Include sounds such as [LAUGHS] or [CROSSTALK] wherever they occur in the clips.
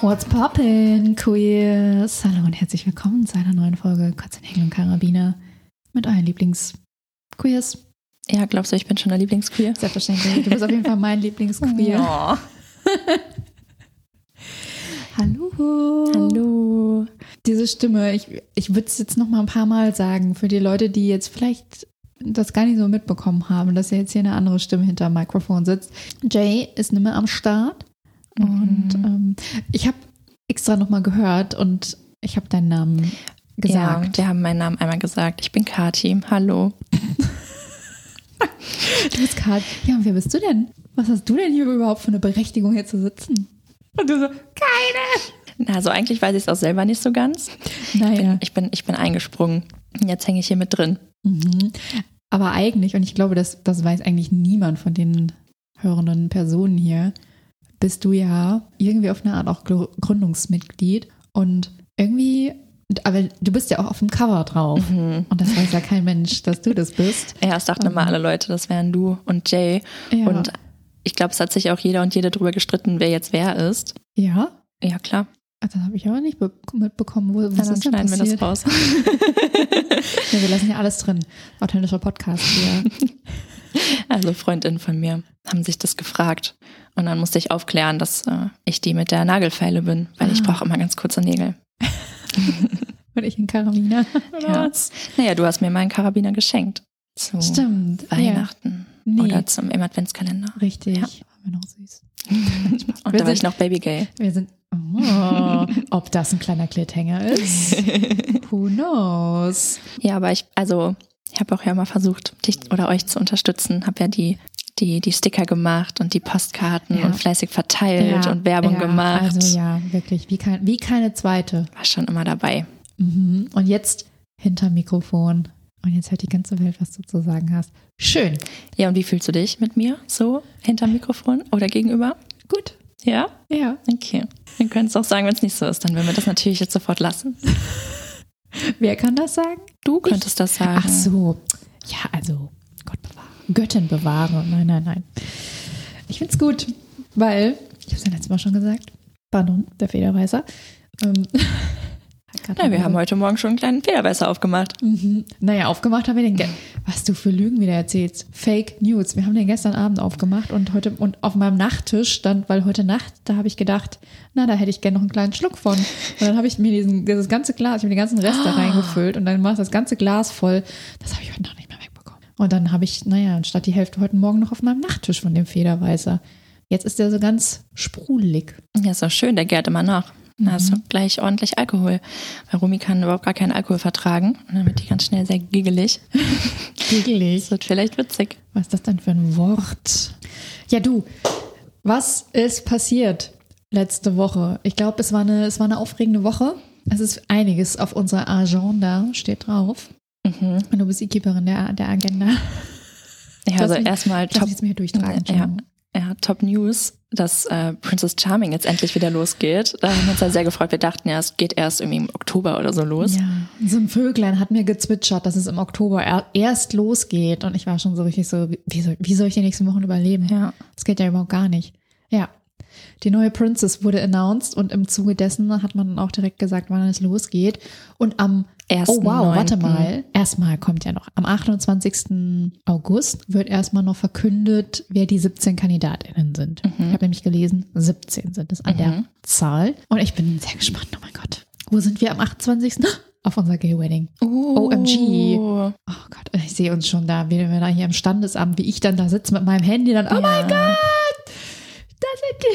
What's poppin', Queers? Hallo und herzlich willkommen zu einer neuen Folge Katzenhängel und Karabiner mit euren Lieblings-Queers. Ja, glaubst du, ich bin schon der Lieblingsqueer? Selbstverständlich. Du bist auf jeden Fall mein Lieblingsqueer. Ja. [LAUGHS] Hallo. Hallo. Diese Stimme, ich, ich würde es jetzt noch mal ein paar Mal sagen, für die Leute, die jetzt vielleicht das gar nicht so mitbekommen haben, dass jetzt hier eine andere Stimme hinter dem Mikrofon sitzt. Jay ist nicht mehr am Start. Und Mhm. ähm, ich habe extra noch mal gehört und ich habe deinen Namen gesagt. Ja, wir haben meinen Namen einmal gesagt. Ich bin Kati. Hallo. [LAUGHS] [LAUGHS] Du bist Kat. Ja, und wer bist du denn? Was hast du denn hier überhaupt für eine Berechtigung, hier zu sitzen? Und du so, keine. Also eigentlich weiß ich es auch selber nicht so ganz. Naja. Ich bin, ich bin eingesprungen. Jetzt hänge ich hier mit drin. Mhm. Aber eigentlich, und ich glaube, das, das weiß eigentlich niemand von den hörenden Personen hier, bist du ja irgendwie auf eine Art auch Gr- Gründungsmitglied und irgendwie, aber du bist ja auch auf dem Cover drauf. Mhm. Und das weiß ja kein Mensch, dass du das bist. Erst dachten immer alle Leute, das wären du und Jay. Ja. Und ich glaube, es hat sich auch jeder und jede drüber gestritten, wer jetzt wer ist. ja? Ja, klar. Das habe ich aber nicht be mitbekommen. Wo, was dann ist denn schneiden wir passiert? das raus. [LAUGHS] Ja, wir lassen ja alles drin. Authentischer Podcast hier. [LAUGHS] Also Freundinnen von mir haben sich das gefragt. Und dann musste ich aufklären, dass äh, ich die mit der Nagelfeile bin, weil ich Ah. brauche immer ganz kurze Nägel. [LAUGHS] Und ich in Karabiner. Ja. Naja, du hast mir meinen Karabiner geschenkt. Zu Stimmt. Weihnachten Nee. oder zum im Adventskalender. Ja, richtig. Ja. War mir noch süß. [LAUGHS] Und Wir da war ich sind- noch Babygay. Wir sind. Oh, [LAUGHS] ob das ein kleiner Klitthänger ist? Who knows? Ja, aber ich, also, ich habe auch ja mal versucht, dich oder euch zu unterstützen. Habe ja die, die, die Sticker gemacht und die Postkarten Ja. und fleißig verteilt Ja, und Werbung ja, gemacht. Also ja, wirklich. Wie, kein, wie keine zweite. War schon immer dabei. Mhm. Und jetzt hinter Mikrofon. Und jetzt hört die ganze Welt, was du zu sagen hast. Schön. Ja, und wie fühlst du dich mit mir so hinterm Mikrofon oder gegenüber? Gut. Ja? Ja. Okay. Wir können es auch sagen, wenn es nicht so ist. Dann würden wir das natürlich jetzt sofort lassen. [LAUGHS] Wer kann das sagen? Du könntest das sagen. Ach so. Ja, also Gott bewahre. Göttin bewahre. Nein, nein, nein. Ich find's gut, weil, ich habe es ja letztes Mal schon gesagt, pardon, der Federweißer. Ähm, [LAUGHS] Ja, wir haben heute Morgen schon einen kleinen Federweißer aufgemacht. Mhm. Naja, aufgemacht haben wir den. Was du für Lügen wieder erzählst. Fake News. Wir haben den gestern Abend aufgemacht und heute und auf meinem Nachttisch stand, weil heute Nacht, da habe ich gedacht, na, da hätte ich gerne noch einen kleinen Schluck von. Und dann habe ich mir diesen, dieses ganze Glas, ich habe den ganzen Rest da reingefüllt und dann war das ganze Glas voll. Das habe ich heute noch nicht. Und dann habe ich, naja, anstatt die Hälfte heute Morgen noch auf meinem Nachttisch von dem Federweißer. Jetzt ist der so ganz sprudelig. Ja, ist doch schön, der gärt immer nach. Da hast du Mhm. gleich ordentlich Alkohol. Weil Rumi kann überhaupt gar keinen Alkohol vertragen. Und dann wird die ganz schnell sehr giggelig. [LAUGHS] Giggelig. Das wird vielleicht witzig. Was ist das denn für ein Wort? Ja, du, was ist passiert letzte Woche? Ich glaube, es, war eine- es war eine aufregende Woche. Es ist einiges auf unserer Agenda, steht drauf. Mhm. Und du bist die Keeperin der, der Agenda. Ja, also erstmal Top, jetzt hier durchtragen. ja, ja, Top News, dass äh, Princess Charming jetzt endlich wieder losgeht. Da haben wir uns ja sehr gefreut. Wir dachten ja, es geht erst irgendwie im Oktober oder so los. Ja, so ein Vöglein hat mir gezwitschert, dass es im Oktober er, erst losgeht. Und ich war schon so richtig so, wie soll, wie soll ich die nächsten Wochen überleben? Ja. Das geht ja überhaupt gar nicht. Ja. Die neue Princess wurde announced und im Zuge dessen hat man dann auch direkt gesagt, wann es losgeht. Und am Oh wow, 1.9.. warte mal. Erstmal kommt ja noch. Am 28. August wird erstmal noch verkündet, wer die 17 KandidatInnen sind. Ich habe nämlich gelesen, 17 sind es an der Zahl. Und ich bin sehr gespannt. Oh mein Gott. Wo sind wir am 28.? [GASPS] Auf unser Gay Wedding. OMG. Oh. Oh Gott, ich sehe uns schon da, wie wir da hier am Standesamt, wie ich dann da sitze mit meinem Handy, dann, oh mein Gott.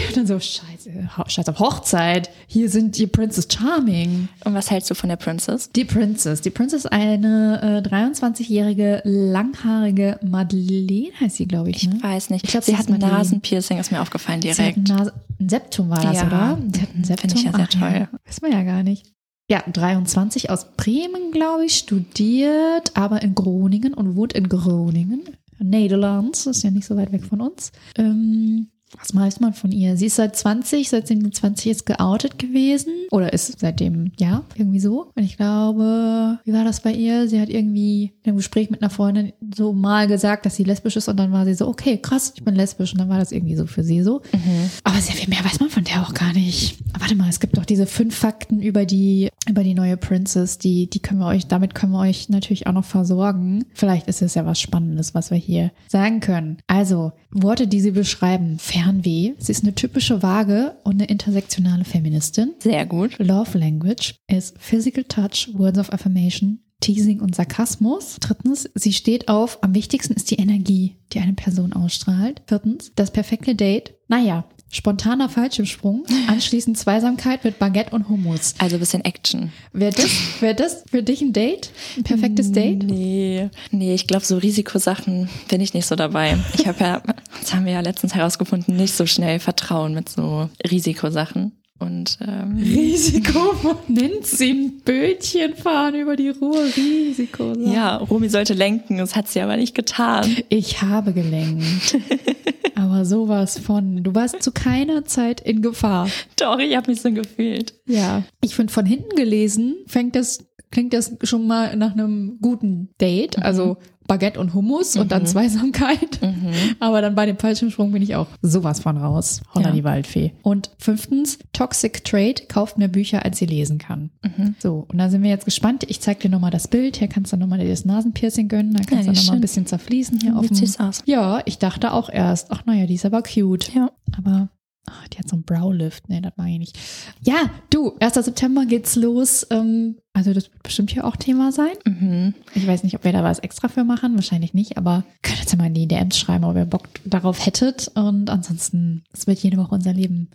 Und dann so, scheiße, scheiß auf Hochzeit. Hier sind die Princess Charming. Und was hältst du von der Princess? Die Princess. Die Princess, eine äh, 23-jährige, langhaarige Madeleine heißt sie, glaube ich. Ich Ne? weiß nicht. Ich glaub, sie sie hat ein. Nasenpiercing, ist mir aufgefallen Sie hat direkt. ein, Nase ein Septum war das, Ja. oder? Sie hat ein Septum. finde ich ja sehr Ach toll. Weiß man ja gar nicht. Ja, 23 aus Bremen, glaube ich, studiert, aber in Groningen und wohnt in Groningen. Nederlands, ist ja nicht so weit weg von uns. Ähm, was weiß man von ihr? Sie ist seit 20, seitdem sie 20 ist geoutet gewesen. Oder ist seitdem, ja, irgendwie so. Und ich glaube, wie war das bei ihr? Sie hat irgendwie in einem Gespräch mit einer Freundin so mal gesagt, dass sie lesbisch ist und dann war sie so, okay, krass, ich bin lesbisch. Und dann war das irgendwie so für sie so. Mhm. Aber sehr viel mehr weiß man von der auch gar nicht. Warte mal, es gibt doch diese fünf Fakten über die, über die neue Princess, die, die können wir euch, damit können wir euch natürlich auch noch versorgen. Vielleicht ist es ja was Spannendes, was wir hier sagen können. Also, Worte, die sie beschreiben. Fernweh. Sie ist eine typische Waage und eine intersektionale Feministin. Sehr gut. Love Language ist Physical Touch, Words of Affirmation, Teasing und Sarkasmus. Drittens, sie steht auf, am wichtigsten ist die Energie, die eine Person ausstrahlt. Viertens, das perfekte Date. Naja, spontaner Fallschirmsprung, anschließend Zweisamkeit mit Baguette und Hummus. Also ein bisschen Action. Wäre das, wär das für dich ein Date? Ein perfektes Date? Nee, nee, ich glaube, so Risikosachen bin ich nicht so dabei. Ich habe ja, das haben wir ja letztens herausgefunden, nicht so schnell Vertrauen mit so Risikosachen. Und ähm, Risiko [LAUGHS] nennt sie ein Bötchen fahren über die Ruhr. Risiko. Ja, Romy sollte lenken, das hat sie aber nicht getan. Ich habe gelenkt. [LAUGHS] aber sowas von. Du warst zu keiner Zeit in Gefahr. Doch, ich habe mich so gefühlt. Ja. Ich finde, von hinten gelesen fängt das, klingt das schon mal nach einem guten Date. Also Baguette und Hummus mhm. und dann mhm. Zweisamkeit. Mhm. Aber dann bei dem Fallschirmsprung bin ich auch sowas von raus. Holla ja. die Waldfee. Und fünftens, Toxic Trade kauft mehr Bücher, als sie lesen kann. Mhm. So, und da sind wir jetzt gespannt. Ich zeig dir nochmal das Bild. Hier kannst du nochmal dir das Nasenpiercing gönnen. Dann kannst ja, du nochmal ein bisschen zerfließen hier auf dem. Ja, ich dachte auch erst, ach naja, die ist aber cute. Ja. Aber Oh, die hat so einen Browlift. Nee, das mag ich nicht. Ja, du, 1. September geht's los. Ähm, also das wird bestimmt hier auch Thema sein. Mhm. Ich weiß nicht, ob wir da was extra für machen. Wahrscheinlich nicht, aber könnt jetzt ja mal in die DMs schreiben, ob ihr Bock darauf hättet. Und ansonsten, es wird jede Woche unser Leben,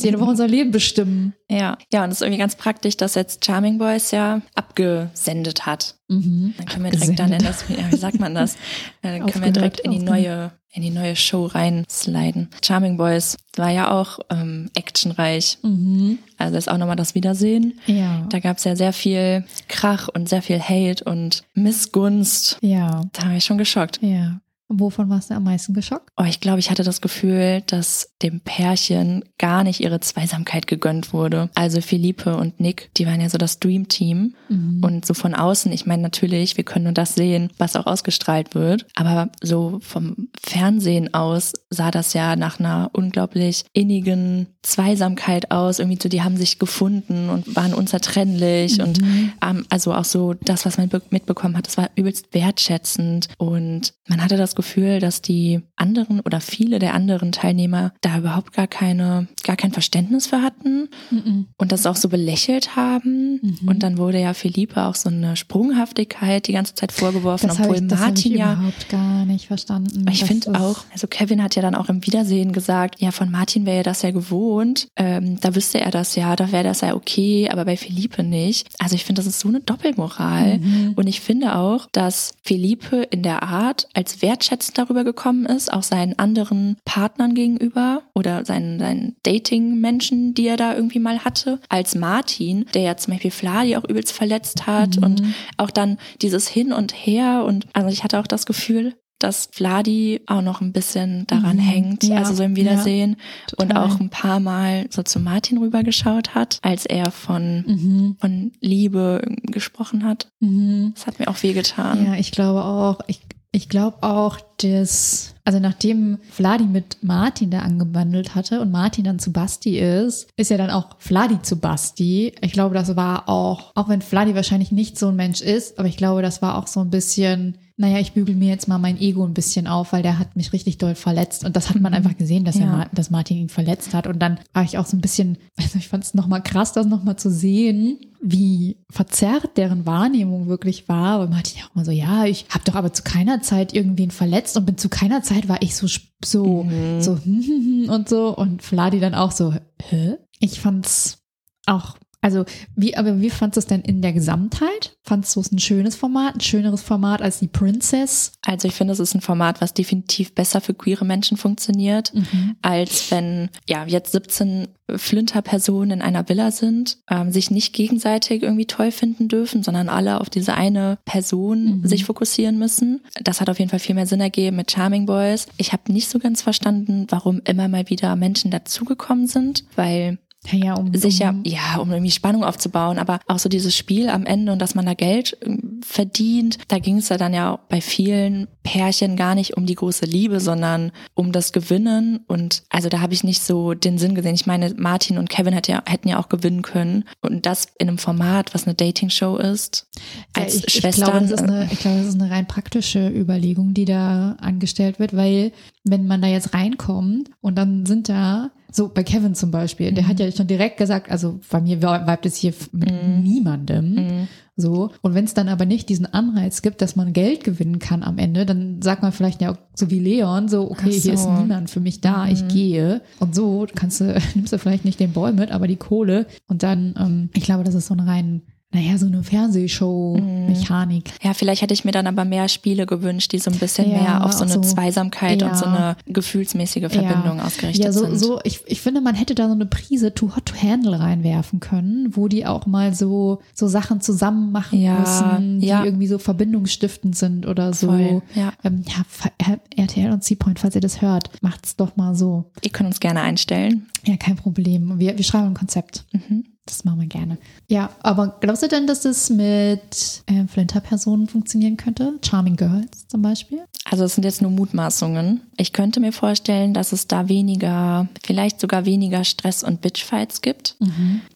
jede Woche unser Leben bestimmen. [LAUGHS] Ja, ja, und es ist irgendwie ganz praktisch, dass jetzt Charming Boys ja abgesendet hat. Mhm. Dann können wir direkt dann in das, ja, wie sagt man das? Dann können wir direkt in die neue in die neue Show reinsliden. Charming Boys war ja auch ähm, actionreich. Mhm. Also das ist auch nochmal das Wiedersehen. Ja. Da gab es ja sehr viel Krach und sehr viel Hate und Missgunst. Ja. Da war ich schon geschockt. Ja. Wovon warst du am meisten geschockt? Oh, ich glaube, ich hatte das Gefühl, dass dem Pärchen gar nicht ihre Zweisamkeit gegönnt wurde. Also Philippe und Nick, die waren ja so das Dream Team. Mhm. Und so von außen, ich meine natürlich, wir können nur das sehen, was auch ausgestrahlt wird. Aber so vom Fernsehen aus sah das ja nach einer unglaublich innigen Zweisamkeit aus. Irgendwie so, die haben sich gefunden und waren unzertrennlich. Mhm. Und ähm, also auch so das, was man mitbekommen hat, das war übelst wertschätzend. Und man hatte das Gefühl, dass die anderen oder viele der anderen Teilnehmer da überhaupt gar keine, gar kein Verständnis für hatten mhm. und das auch so belächelt haben. Mhm. Und dann wurde ja Philippe auch so eine Sprunghaftigkeit die ganze Zeit vorgeworfen, das obwohl ich, das Martin ich ja überhaupt gar nicht verstanden. Ich finde auch, also Kevin hat ja dann auch im Wiedersehen gesagt, ja, von Martin wäre das ja gewohnt. Ähm, da wüsste er das ja, da wäre das ja okay, aber bei Philippe nicht. Also ich finde, das ist so eine Doppelmoral. Mhm. Und ich finde auch, dass Philippe in der Art als Wertschätzung wertschätzend darüber gekommen ist, auch seinen anderen Partnern gegenüber oder seinen, seinen Dating-Menschen, die er da irgendwie mal hatte, als Martin, der ja zum Beispiel Fladi auch übelst verletzt hat mhm. und auch dann dieses Hin und Her und also ich hatte auch das Gefühl, dass Vladi auch noch ein bisschen daran mhm. hängt, ja, also so im Wiedersehen ja, und auch ein paar Mal so zu Martin rübergeschaut hat, als er von, mhm. von Liebe gesprochen hat. Mhm. Das hat mir auch wehgetan. Ja, ich glaube auch. Ich, ich glaube auch, dass, also nachdem Vladi mit Martin da angebandelt hatte und Martin dann zu Basti ist, ist ja dann auch Vladi zu Basti. Ich glaube, das war auch, auch wenn Vladi wahrscheinlich nicht so ein Mensch ist, aber ich glaube, das war auch so ein bisschen naja, ich bügel mir jetzt mal mein Ego ein bisschen auf, weil der hat mich richtig doll verletzt. Und das hat man mhm. einfach gesehen, dass, ja. er, dass Martin ihn verletzt hat. Und dann war ich auch so ein bisschen, [LAUGHS] also ich fand es nochmal krass, das nochmal zu sehen, wie verzerrt deren Wahrnehmung wirklich war. Und Martin ja auch mal so, ja, ich habe doch aber zu keiner Zeit irgendwen verletzt und bin zu keiner Zeit war ich so, so, mhm. so, [LAUGHS] und so. Und Vladi dann auch so, hä? Ich fand's auch Also, wie, aber wie fandest du es denn in der Gesamtheit? Fandest du es ein schönes Format, ein schöneres Format als die Princess? Also ich finde, es ist ein Format, was definitiv besser für queere Menschen funktioniert, Mhm. als wenn ja jetzt 17 Flinter-Personen in einer Villa sind, ähm, sich nicht gegenseitig irgendwie toll finden dürfen, sondern alle auf diese eine Person Mhm. sich fokussieren müssen. Das hat auf jeden Fall viel mehr Sinn ergeben mit Charming Boys. Ich habe nicht so ganz verstanden, warum immer mal wieder Menschen dazugekommen sind, weil Ja, um, sicher, um, ja, um irgendwie Spannung aufzubauen, aber auch so dieses Spiel am Ende und dass man da Geld ähm, verdient, da ging es ja dann ja auch bei vielen Pärchen gar nicht um die große Liebe, sondern um das Gewinnen und also da habe ich nicht so den Sinn gesehen. Ich meine, Martin und Kevin hätte ja, hätten ja auch gewinnen können und das in einem Format, was eine Dating-Show ist, Ja, als ich, ich, Schwestern. glaube, das ist eine, ich glaube, das ist eine rein praktische Überlegung, die da angestellt wird, weil wenn man da jetzt reinkommt und dann sind da, so bei Kevin zum Beispiel, der hat ja schon direkt gesagt, also bei mir weibt es hier mit niemandem. So. Und wenn es dann aber nicht diesen Anreiz gibt, dass man Geld gewinnen kann am Ende, dann sagt man vielleicht ja so wie Leon, so, okay, Ach hier ist so. niemand für mich da, ich gehe. Und so kannst du, [LAUGHS] nimmst du vielleicht nicht den Boy mit, aber die Kohle. Und dann, ähm, ich glaube, das ist so ein rein, naja, so eine Fernsehshow-Mechanik. Ja, vielleicht hätte ich mir dann aber mehr Spiele gewünscht, die so ein bisschen Ja, mehr auf so eine so. Zweisamkeit und so Ja. eine gefühlsmäßige Verbindung ja. ausgerichtet ja, so, sind. So, ich, ich finde, man hätte da so eine Prise Too Hot to Handle reinwerfen können, wo die auch mal so, so Sachen zusammen machen Ja, müssen, die ja. irgendwie so verbindungsstiftend sind oder so. Voll, ja. Ähm, ja, RTL und C-Point, falls ihr das hört, macht's doch mal so. Ihr könnt uns gerne einstellen. Ja, kein Problem. Wir, wir schreiben ein Konzept. Mhm. Das machen wir gerne. Ja, aber glaubst du denn, dass das mit äh, Flinter-Personen funktionieren könnte? Charming Girls zum Beispiel? Also es sind jetzt nur Mutmaßungen. Ich könnte mir vorstellen, dass es da weniger, vielleicht sogar weniger Stress und Bitchfights gibt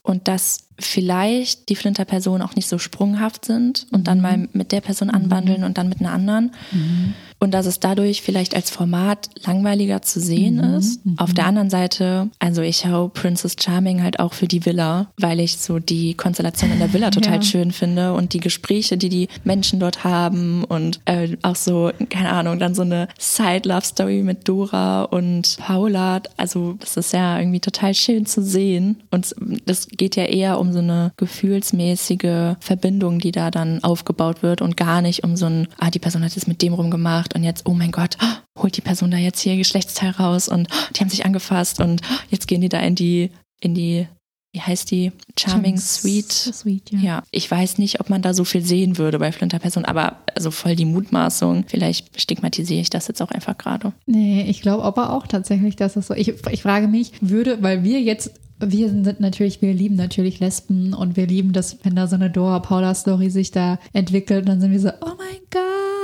und dass vielleicht die Flinter-Personen auch nicht so sprunghaft sind und dann mal mit der Person anbandeln und dann mit einer anderen. Und dass es dadurch vielleicht als Format langweiliger zu sehen ist. Auf der anderen Seite, also ich hau Princess Charming halt auch für die Villa, weil ich so die Konstellation in der Villa [LAUGHS] total Ja. schön finde und die Gespräche, die die Menschen dort haben und äh, auch so, keine Ahnung, dann so eine Side-Love-Story mit Dora und Paula. Also das ist ja irgendwie total schön zu sehen und das geht ja eher um so eine gefühlsmäßige Verbindung, die da dann aufgebaut wird und gar nicht um so ein, ah, die Person hat es mit dem rumgemacht und jetzt, oh mein Gott, holt die Person da jetzt hier Geschlechtsteil raus und die haben sich angefasst und jetzt gehen die da in die, in die, wie heißt die? Charming Sweet. Sweet, ja. Ja, ich weiß nicht, ob man da so viel sehen würde bei Flinterpersonen, aber also voll die Mutmaßung. Vielleicht stigmatisiere ich das jetzt auch einfach gerade. Nee, ich glaube aber auch tatsächlich, dass es so. Ich, ich frage mich, würde, weil wir jetzt, wir sind natürlich, wir lieben natürlich Lesben und wir lieben das, wenn da so eine Dora-Paula-Story sich da entwickelt, dann sind wir so, oh mein Gott.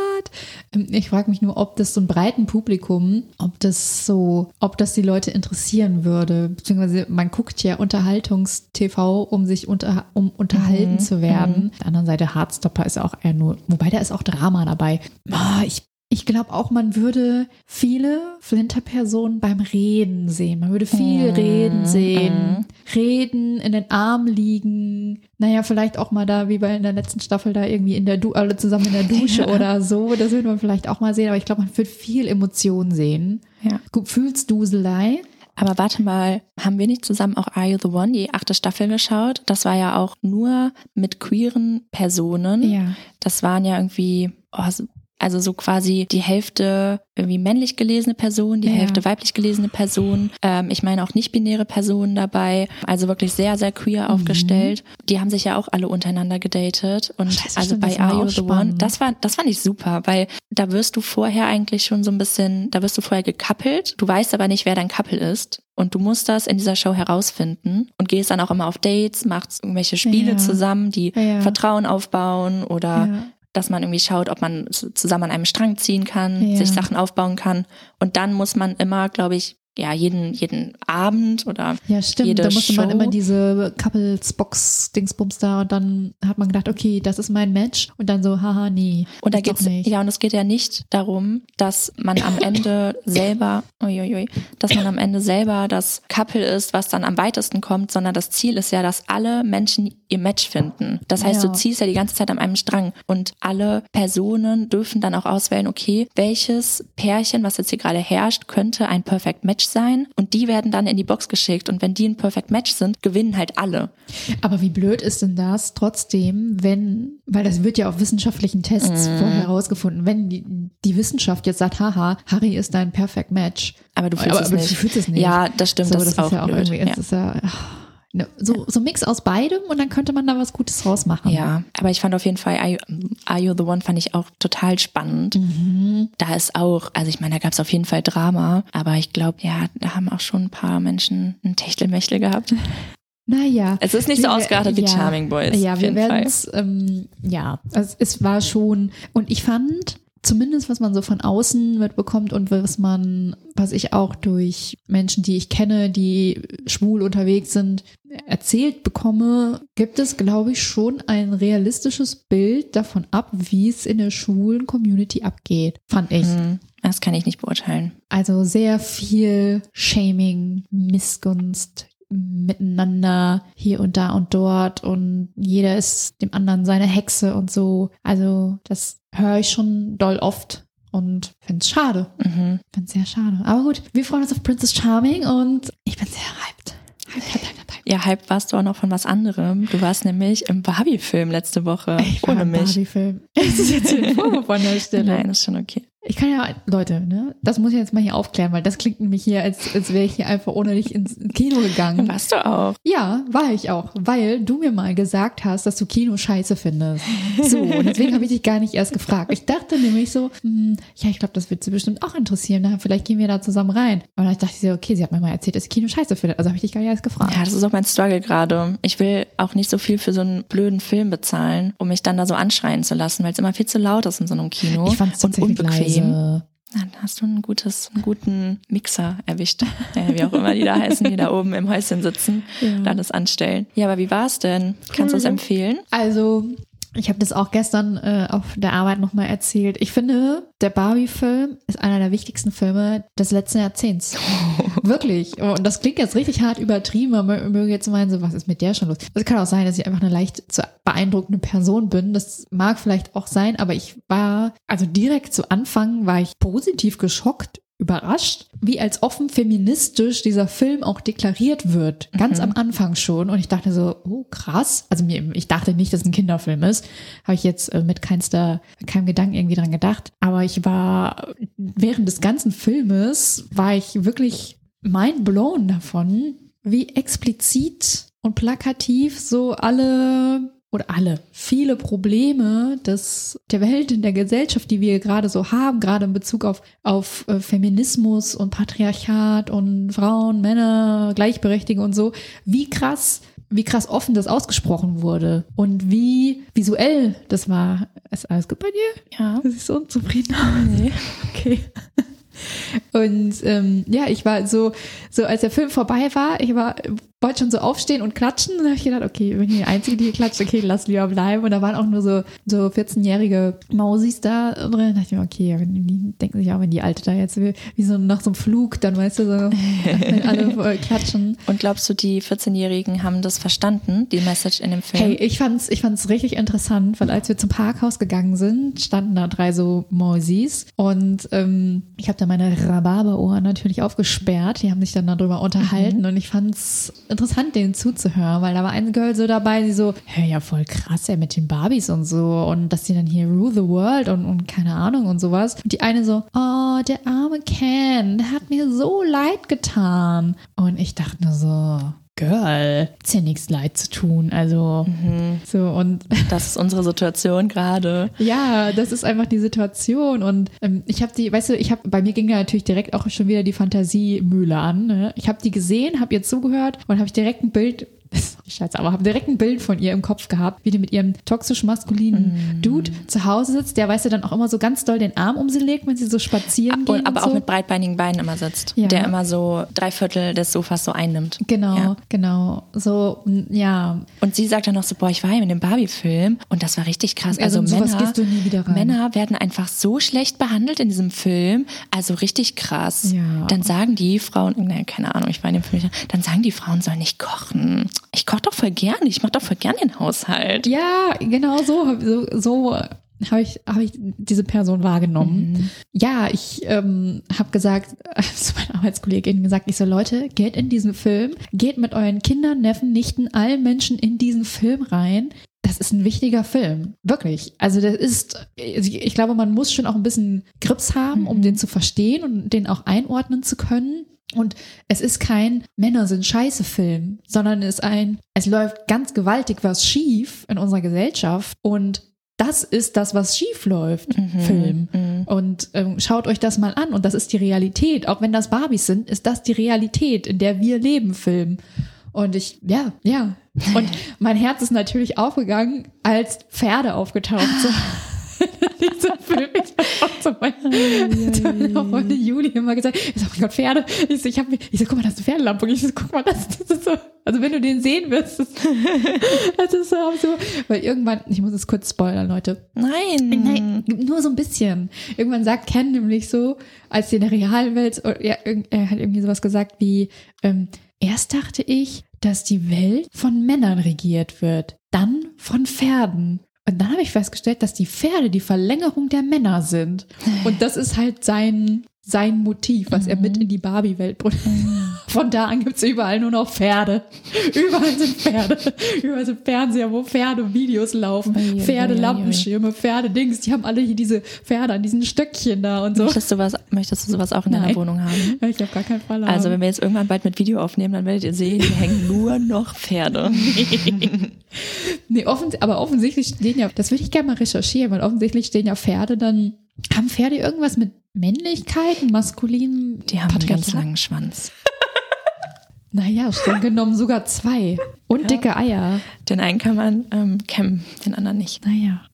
Ähm, Ich frage mich nur, ob das so einem breiten Publikum, ob das so, ob das die Leute interessieren würde. Beziehungsweise man guckt ja Unterhaltungstv, um sich unter, um unterhalten zu werden. Auf der anderen Seite Hardstopper ist auch eher nur, wobei da ist auch Drama dabei. Ah, ich ich glaube auch, man würde viele Flinter-Personen beim Reden sehen. Man würde viel Reden sehen. Reden, in den Arm liegen. Naja, vielleicht auch mal da, wie bei in der letzten Staffel, da irgendwie in der du alle zusammen in der [LAUGHS] Dusche oder so. Das würde man vielleicht auch mal sehen. Aber ich glaube, man wird viel Emotion sehen. Ja. Gefühlsduselei. Aber warte mal, haben wir nicht zusammen auch Are You the One, die achte Staffel geschaut? Das war ja auch nur mit queeren Personen. Ja. Das waren ja irgendwie, oh, so- also so quasi die Hälfte irgendwie männlich gelesene Personen, die Ja. Hälfte weiblich gelesene Personen. Ähm, ich meine auch nicht-binäre Personen dabei. Also wirklich sehr, sehr queer Mhm. aufgestellt. Die haben sich ja auch alle untereinander gedatet. Und Scheiße, also bei Are You the One, das war, das fand ich super, weil da wirst du vorher eigentlich schon so ein bisschen, da wirst du vorher gekappelt. Du weißt aber nicht, wer dein Couple ist. Und du musst das in dieser Show herausfinden und gehst dann auch immer auf Dates, machst irgendwelche Spiele Ja. zusammen, die Ja. Vertrauen aufbauen oder. Dass man irgendwie schaut, ob man zusammen an einem Strang ziehen kann, Ja. sich Sachen aufbauen kann. Und dann muss man immer, glaube ich, ja, jeden, jeden Abend oder Ja, stimmt. jede Da musste man Show. immer diese Couples-Box-Dingsbums da und dann hat man gedacht, okay, das ist mein Match und dann so, haha, nee. Und da geht's, nicht. ja, und es geht ja nicht darum, dass man am Ende [LAUGHS] selber, uiuiui, dass man am Ende selber das Couple ist, was dann am weitesten kommt, sondern das Ziel ist ja, dass alle Menschen ihr Match finden. Das heißt, Ja. du ziehst ja die ganze Zeit an einem Strang und alle Personen dürfen dann auch auswählen, okay, welches Pärchen, was jetzt hier gerade herrscht, könnte ein Perfect Match Match sein und die werden dann in die Box geschickt und wenn die ein Perfect Match sind, gewinnen halt alle. Aber wie blöd ist denn das trotzdem, wenn, weil das wird ja auf wissenschaftlichen Tests Mhm. vorher herausgefunden, wenn die, die Wissenschaft jetzt sagt, haha, Harry ist dein Perfect Match. Aber du fühlst aber, es aber nicht. Du fühlst es nicht. Ja, das stimmt, so, das das ist auch ja auch blöd. irgendwie, Ja. ist ja, ach, so, so ein Mix aus beidem und dann könnte man da was Gutes rausmachen. Ja, aber ich fand auf jeden Fall Are You, Are you the One fand ich auch total spannend. Mhm. Da ist auch, also ich meine, da gab es auf jeden Fall Drama, aber ich glaube, ja, da haben auch schon ein paar Menschen ein Techtelmechtel gehabt. [LAUGHS] Naja. Es ist nicht so ausgeartet wie ja. Charming Boys. Ja, auf wir jeden werden Fall. es, ähm, ja, es, es war schon, und ich fand, zumindest was man so von außen mitbekommt und was man, was ich auch durch Menschen, die ich kenne, die schwul unterwegs sind, erzählt bekomme, gibt es, glaube ich, schon ein realistisches Bild davon ab, wie es in der schwulen Community abgeht, fand ich. Hm, Das kann ich nicht beurteilen. Also sehr viel Shaming, Missgunst miteinander hier und da und dort und jeder ist dem anderen seine Hexe und so. Also das höre ich schon doll oft und finde es schade. Mhm. Finde es sehr schade. Aber gut, wir freuen uns auf Princess Charming und ich bin sehr hyped. Hyped, hyped, hyped, hyped. Ja, hype warst du auch noch von was anderem. Du warst nämlich im Barbie-Film letzte Woche. Ich war ohne im mich. Barbie-Film. [LAUGHS] Das ist jetzt ein Vorwurf an der Stelle. Nein, ist schon okay. Ich kann ja, Leute, ne, das muss ich jetzt mal hier aufklären, weil das klingt nämlich hier, als, als wäre ich hier einfach ohne dich ins Kino gegangen. Warst du auch? Ja, war ich auch, weil du mir mal gesagt hast, dass du Kino scheiße findest. So, und deswegen habe ich dich gar nicht erst gefragt. Ich dachte nämlich so, hm, ja, ich glaube, das wird sie bestimmt auch interessieren. Na, vielleicht gehen wir da zusammen rein. Und dann dachte ich so, okay, sie hat mir mal erzählt, dass sie Kino scheiße findet. Also habe ich dich gar nicht erst gefragt. Ja, das ist auch mein Struggle gerade. Ich will auch nicht so viel für so einen blöden Film bezahlen, um mich dann da so anschreien zu lassen, weil es immer viel zu laut ist in so einem Kino. ich fand es und unbequem. Leise. Dann hast du ein gutes, einen guten Mixer erwischt. [LAUGHS] Ja, wie auch immer die da heißen, die da [LAUGHS] oben im Häuschen sitzen Ja. und alles anstellen. Ja, aber wie war's denn? Kannst du es empfehlen? Also, ich habe das auch gestern äh, auf der Arbeit nochmal erzählt. Ich finde, der Barbie-Film ist einer der wichtigsten Filme des letzten Jahrzehnts. [LAUGHS] Wirklich. Und das klingt jetzt richtig hart übertrieben, aber man möge jetzt meinen, so, was ist mit der schon los? Es kann auch sein, dass ich einfach eine leicht zu beeindruckende Person bin. Das mag vielleicht auch sein, aber ich war, also direkt zu Anfang war ich positiv geschockt überrascht, wie als offen feministisch dieser Film auch deklariert wird. Ganz am Anfang schon. Und ich dachte so, oh krass. Also mir, ich dachte nicht, dass es ein Kinderfilm ist. Habe ich jetzt äh, mit keinster, keinem Gedanken irgendwie dran gedacht. Aber ich war, während des ganzen Filmes war ich wirklich mind blown davon, wie explizit und plakativ so alle oder alle, viele Probleme des, der Welt, in der Gesellschaft, die wir gerade so haben, gerade in Bezug auf, auf äh, Feminismus und Patriarchat und Frauen, Männer, Gleichberechtigung und so, wie krass, wie krass offen das ausgesprochen wurde und wie visuell das war. Ist alles gut bei dir? Ja. Du siehst so unzufrieden aus. Nee. [LAUGHS] Okay. Und ähm, ja, ich war so, so als der Film vorbei war, ich war, wollte schon so aufstehen und klatschen. Und dann habe ich gedacht, okay, wenn ich die Einzige, die hier klatscht, okay, lass lieber bleiben. Und da waren auch nur so, so 14-jährige Mausis da drin. Da dachte ich mir, okay, die denken sich auch, wenn die Alte da jetzt wie, wie so nach so einem Flug, dann weißt du so, [LAUGHS] alle klatschen. Und glaubst du, die 14-Jährigen haben das verstanden, die Message in dem Film? Hey, ich fand's, ich fand's richtig interessant, weil als wir zum Parkhaus gegangen sind, standen da drei so Mäusis und ähm, ich habe da meine Rhabarberohren natürlich aufgesperrt. Die haben sich dann darüber unterhalten und ich fand's interessant, denen zuzuhören, weil da war ein Girl so dabei, die so, hey, ja voll krass, ey, mit den Barbies und so und dass die dann hier rule the world und, und keine Ahnung und sowas. Und die eine so, oh, der arme Ken, der hat mir so leid getan. Und ich dachte nur so, Girl, ist ja nichts leid zu tun. Also, so und [LAUGHS] Das ist unsere Situation gerade. ja, das ist einfach die Situation. Und ähm, ich habe die, weißt du, ich habe, bei mir ging da natürlich direkt auch schon wieder die Fantasiemühle an. Ne? Ich habe die gesehen, habe ihr zugehört und habe ich direkt ein Bild. [LAUGHS] Scheiße, aber habe direkt ein Bild von ihr im Kopf gehabt, wie die mit ihrem toxisch maskulinen Mm. Dude zu Hause sitzt, der weißt du dann auch immer so ganz doll den Arm um sie legt, wenn sie so spazieren gehen. Und, aber so. auch mit breitbeinigen Beinen immer sitzt. Ja. Der immer so drei Viertel des Sofas so einnimmt. Genau, Ja. genau. So, ja. Und sie sagt dann noch so, boah, ich war ja in dem Barbie-Film und das war richtig krass. Also Also, Männer. Männer werden einfach so schlecht behandelt in diesem Film. Also richtig krass. Ja. Dann sagen die Frauen, ne, keine Ahnung, ich war in dem Film dann sagen die Frauen sollen nicht kochen. Ich koche doch voll gerne, ich mache doch voll gerne den Haushalt. Ja, genau so, so, so habe ich, hab ich diese Person wahrgenommen. Mhm. Ja, ich ähm, habe gesagt, äh, [LAUGHS] zu meinen Arbeitskolleginnen gesagt, ich so, Leute, geht in diesen Film, geht mit euren Kindern, Neffen, Nichten, allen Menschen in diesen Film rein. Das ist ein wichtiger Film. Wirklich. Also das ist, ich glaube, man muss schon auch ein bisschen Grips haben, um Mhm. den zu verstehen und den auch einordnen zu können. Und es ist kein Männer sind scheiße Film, sondern es ist ein, es läuft ganz gewaltig was schief in unserer Gesellschaft und das ist das, was schief läuft, Film. Mhm. Und ähm, schaut euch das mal an und das ist die Realität. Auch wenn das Barbies sind, ist das die Realität, in der wir leben, Film. Und ich, ja, ja. Und mein Herz ist natürlich aufgegangen, als Pferde aufgetaucht sind. [LAUGHS] [LAUGHS] Film. Ich hab auch zu meiner, zu meiner Freundin Juli immer gesagt, ich so, oh mein Gott, Pferde. Ich so, ich hab, mir- ich so, guck mal, das ist eine Pferdelampe. Ich so, guck mal, das, das ist so, also wenn du den sehen wirst, das, [LAUGHS] das ist so, so, weil irgendwann, ich muss es kurz spoilern, Leute. Nein. Nein, nur so ein bisschen. Irgendwann sagt Ken nämlich so, als sie in der Realwelt, ja, irg- er hat irgendwie sowas gesagt wie, ähm, erst dachte ich, dass die Welt von Männern regiert wird, dann von Pferden. Und dann habe ich festgestellt, dass die Pferde die Verlängerung der Männer sind. Und das ist halt sein, sein Motiv, was er mit in die Barbie-Welt bringt. Von da an gibt's überall nur noch Pferde. Überall sind Pferde. Überall sind Fernseher, wo Pferde-Videos laufen. Ui, Pferde. Lampenschirme, Pferde-Dings. Die haben alle hier diese Pferde an diesen Stöckchen da und so. Möchtest du, was, möchtest du sowas auch in deiner Nein. Wohnung haben? Ich habe gar keinen Fall. Also wenn wir jetzt irgendwann bald mit Video aufnehmen, dann werdet ihr sehen, hier hängen nur noch Pferde. [LAUGHS] Nee, offens aber offensichtlich stehen ja, das würde ich gerne mal recherchieren, weil offensichtlich stehen ja Pferde dann, haben Pferde irgendwas mit Männlichkeit, maskulinem Die haben einen ganz langen Schwanz. [LAUGHS] Naja, streng genommen sogar zwei. Und Ja. dicke Eier. Den einen kann man ähm, kämmen, den anderen nicht. Naja.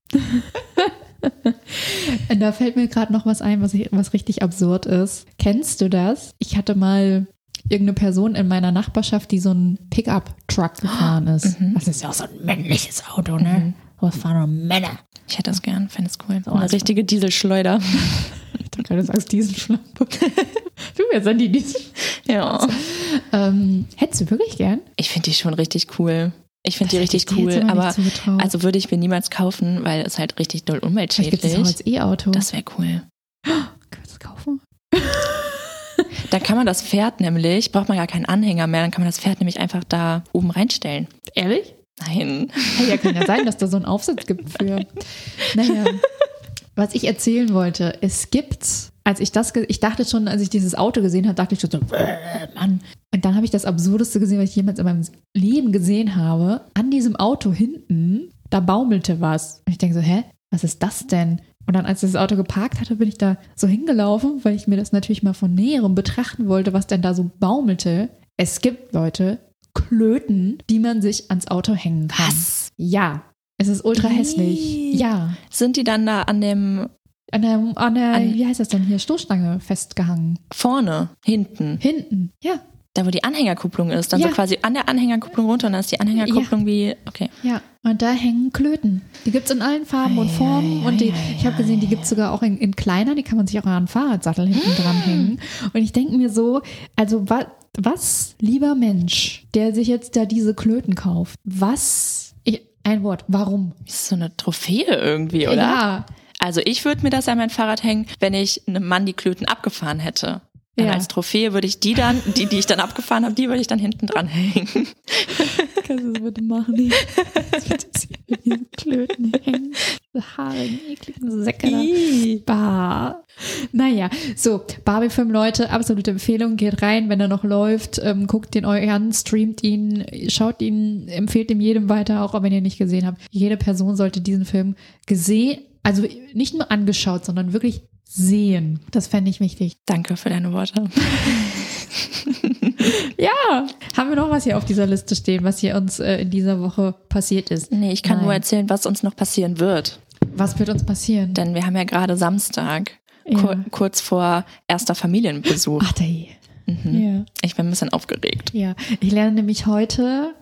Und [LAUGHS] da fällt mir gerade noch was ein, was, ich, was richtig absurd ist. Kennst du das? Ich hatte mal irgendeine Person in meiner Nachbarschaft, die so einen Pickup-Truck gefahren ist. Das ist ja auch so ein männliches Auto, ne? Was fahren Männer? Ich hätte das gern, fände es cool. So, Eine also- richtige Dieselschleuder. [LAUGHS] Ich dachte gerade, du sagst Dieselschlampe. du, jetzt sind die Diesel. Ja. Ähm, hättest du wirklich gern? Ich finde die schon richtig cool. Ich finde die hätte richtig cool, aber also würde ich mir niemals kaufen, weil es halt richtig doll umweltschädlich. als E-Auto. Das wäre cool. [GASPS] Können wir das kaufen? [LAUGHS] Da kann man das Pferd nämlich, braucht man gar keinen Anhänger mehr, dann kann man das Pferd nämlich einfach da oben reinstellen. Ehrlich? Nein. Ja, kann ja sein, dass da so einen Aufsatz gibt für. Naja. Was ich erzählen wollte, es gibt, als ich das, ich dachte schon, als ich dieses Auto gesehen habe, dachte ich schon so, äh, Mann. Und dann habe ich das Absurdeste gesehen, was ich jemals in meinem Leben gesehen habe. An diesem Auto hinten, da baumelte was. Und ich denke so, hä, was ist das denn? Und dann, als das Auto geparkt hatte, bin ich da so hingelaufen, weil ich mir das natürlich mal von näherem betrachten wollte, was denn da so baumelte. Es gibt Leute, Klöten, die man sich ans Auto hängen kann. Was? Ja. Es ist ultra hässlich. Ja. Sind die dann da an dem An der, an der An- wie heißt das denn hier, Stoßstange festgehangen. vorne, hinten, Hinten. Ja. Da wo die Anhängerkupplung ist, dann Ja. so quasi an der Anhängerkupplung runter und dann ist die Anhängerkupplung wie, okay. Ja. Und da hängen Klöten. Die gibt es in allen Farben und Formen. und die, ich habe gesehen, die gibt es sogar auch in, in kleiner. Die kann man sich auch an einen Fahrradsattel hinten dran hängen. Und ich denke mir so, also wa, was, lieber Mensch, der sich jetzt da diese Klöten kauft, was, ich, ein Wort, warum? Das ist so eine Trophäe irgendwie, oder? Ja. Also ich würde mir das an mein Fahrrad hängen, wenn ich einem Mann die Klöten abgefahren hätte. Ja. als Trophäe würde ich die dann, die, die ich dann abgefahren habe, die würde ich dann hinten dran hängen. [LAUGHS] Kannst du das bitte machen? [LAUGHS] Das wird jetzt hier mit diesen Klöten hängen. Diese haarigen, ekligen Säcke da. Bah. Naja, so, Barbie-Film, Leute, absolute Empfehlung. Geht rein, wenn er noch läuft. Ähm, guckt den euch an, streamt ihn, schaut ihn, empfehlt ihm jedem weiter, auch wenn ihr ihn nicht gesehen habt. Jede Person sollte diesen Film gesehen, also nicht nur angeschaut, sondern wirklich sehen. Das fände ich wichtig. Danke für deine Worte. [LAUGHS] Ja, haben wir noch was hier auf dieser Liste stehen, was hier uns äh, in dieser Woche passiert ist? Nee, ich kann Nein. nur erzählen, was uns noch passieren wird. Was wird uns passieren? Denn wir haben ja gerade Samstag, Ja. kur kurz vor erster Familienbesuch. Ach, ey. Mhm. Ja. Ich bin ein bisschen aufgeregt. Ja, ich lerne nämlich heute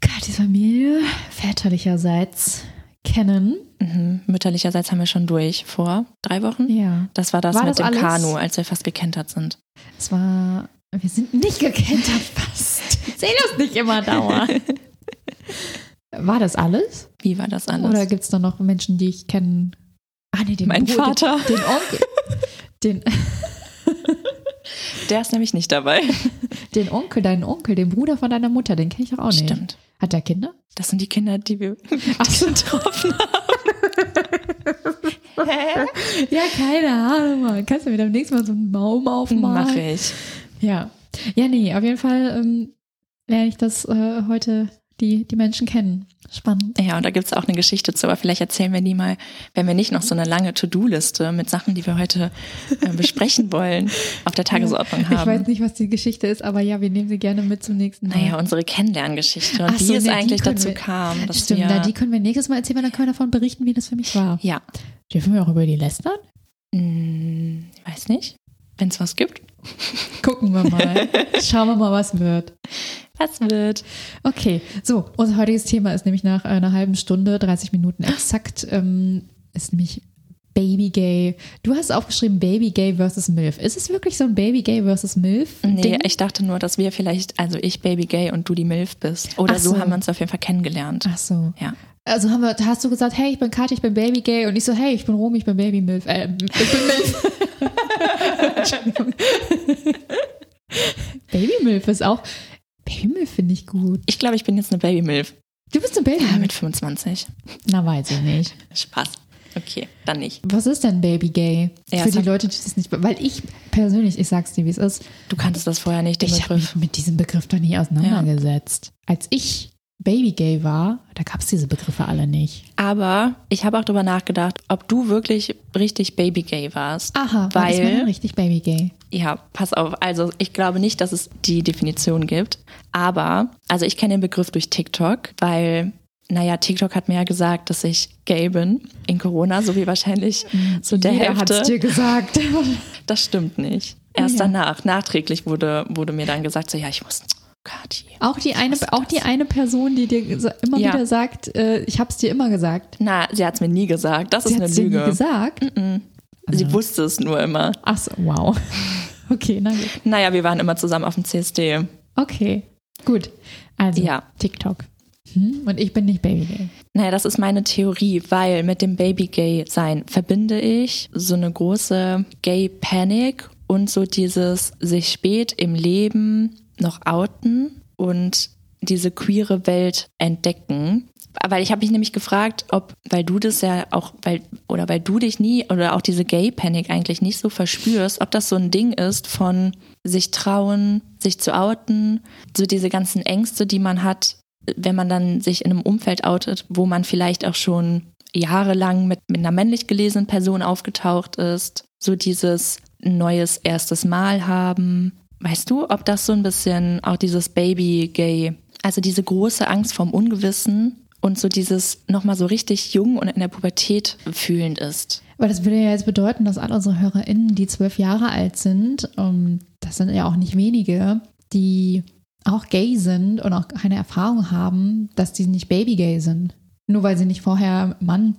Katis Familie väterlicherseits kennen. Mhm. Mütterlicherseits haben wir schon durch vor drei Wochen. Ja, Das war das War mit das dem alles? Kanu, als wir fast gekentert sind. es war, wir sind nicht gekentert fast. [LAUGHS] Seh das nicht immer dauernd. [LAUGHS] War das alles? Wie war das alles? Oder gibt es da noch Menschen, die ich kennen Ah, nee, den Mein Bruder- Vater. Den, den Onkel. Den, [LAUGHS] Der ist nämlich nicht dabei. den Onkel, deinen Onkel, den Bruder von deiner Mutter, den kenne ich doch auch nicht. Stimmt. Hat der Kinder? Das sind die Kinder, die wir Ach so. getroffen haben. [LAUGHS] Ja, keine Ahnung. Mann. Kannst du mir beim nächsten Mal so einen Baum aufmalen? Mache ich. Ja. Ja, nee, auf jeden Fall ähm, lerne ich das äh, heute, die, die Menschen kennen. Spannend. Ja, und da gibt's auch eine Geschichte zu, aber vielleicht erzählen wir die mal, wenn wir nicht noch so eine lange To-Do-Liste mit Sachen, die wir heute äh, besprechen [LAUGHS] wollen, auf der Tagesordnung Ich weiß haben. nicht, was die Geschichte ist, aber ja, wir nehmen sie gerne mit zum nächsten Mal. Naja, unsere Kennenlerngeschichte und Ach wie so, es die eigentlich dazu wir- kam, Stimmt, wir na, die können wir nächstes Mal erzählen, weil dann können wir davon berichten, wie das für mich war. ja, Dürfen wir auch über die lästern? hm, weiß nicht, wenn es was gibt. Gucken wir mal. [LAUGHS] Schauen wir mal, was wird. Was wird? Okay, so, unser heutiges Thema ist nämlich nach einer halben Stunde, 30 Minuten exakt, ähm, ist nämlich Baby Gay. Du hast aufgeschrieben Baby Gay versus MILF. Ist es wirklich so ein Baby Gay versus MILF? Nee, Ding? ich dachte nur, dass wir vielleicht, also ich Baby Gay und du die Milf bist. Oder Ach so. so. haben wir uns auf jeden Fall kennengelernt. Ach so. Ja. Also haben wir, hast du gesagt, hey, ich bin Kathi, ich bin Baby Gay und ich so, hey, ich bin Romy, ich bin Baby MILF. Äh, ich bin MILF. Entschuldigung. [LAUGHS] Baby MILF ist auch, Baby MILF finde ich gut. Ich glaube, ich bin jetzt eine Baby Milf. Du bist eine Baby Ja, mit 25. Na, weiß ich nicht. [LAUGHS] Spaß. Okay, dann nicht. Was ist denn Baby Gay? Ja, Für die Leute, die das nicht, weil ich persönlich, ich sag's dir, wie es ist, Du kanntest das vorher nicht, den ich habe mich Begriff. mit diesem Begriff da nie auseinandergesetzt. Als ich Baby Gay war, da gab's diese Begriffe alle nicht. Aber ich habe auch darüber nachgedacht, ob du wirklich richtig Baby Gay warst. Aha, weil ja Weil, richtig Baby Gay. ja, pass auf, also ich glaube nicht, dass es die Definition gibt. Aber, also ich kenne den Begriff durch TikTok, weil, naja, TikTok hat mir ja gesagt, dass ich gay bin in Corona, so wie wahrscheinlich so der Jeder Hälfte. dir gesagt. [LAUGHS] Das stimmt nicht. Erst Ja. danach, nachträglich wurde, wurde mir dann gesagt, so ja, ich muss, Kathi. auch die eine, auch die eine Person, die dir immer Ja. wieder sagt, äh, ich hab's dir immer gesagt. Na, sie hat es mir nie gesagt. Das Sie ist eine hat's dir nie Lüge. gesagt. Sie wusste es nur immer. Ach so, wow. [LAUGHS] Okay, na gut. Naja, wir waren immer zusammen auf dem CSD. Okay, gut. Also, Ja. TikTok. Hm? Und ich bin nicht Baby Gay. Naja, das ist meine Theorie, weil mit dem Baby-Gay-Sein verbinde ich so eine große Gay-Panic und so dieses sich spät im Leben noch outen und diese queere Welt entdecken. Weil ich habe mich nämlich gefragt, ob, weil du das ja auch, weil, oder weil du dich nie, oder auch diese Gay-Panic eigentlich nicht so verspürst, ob das so ein Ding ist von sich trauen, sich zu outen, so diese ganzen Ängste, die man hat, wenn man dann sich in einem Umfeld outet, wo man vielleicht auch schon jahrelang mit, mit einer männlich gelesenen Person aufgetaucht ist, so dieses neues erstes Mal haben. Weißt du, ob das so ein bisschen auch dieses Baby-Gay, also diese große Angst vom Ungewissen und so dieses nochmal so richtig jung und in der Pubertät fühlend ist? Weil das würde ja jetzt bedeuten, dass alle unsere HörerInnen, die zwölf Jahre alt sind, ähm, das sind ja auch nicht wenige, die auch gay sind und auch keine Erfahrung haben, dass die nicht Baby-gay sind. Nur weil sie nicht vorher mit Mann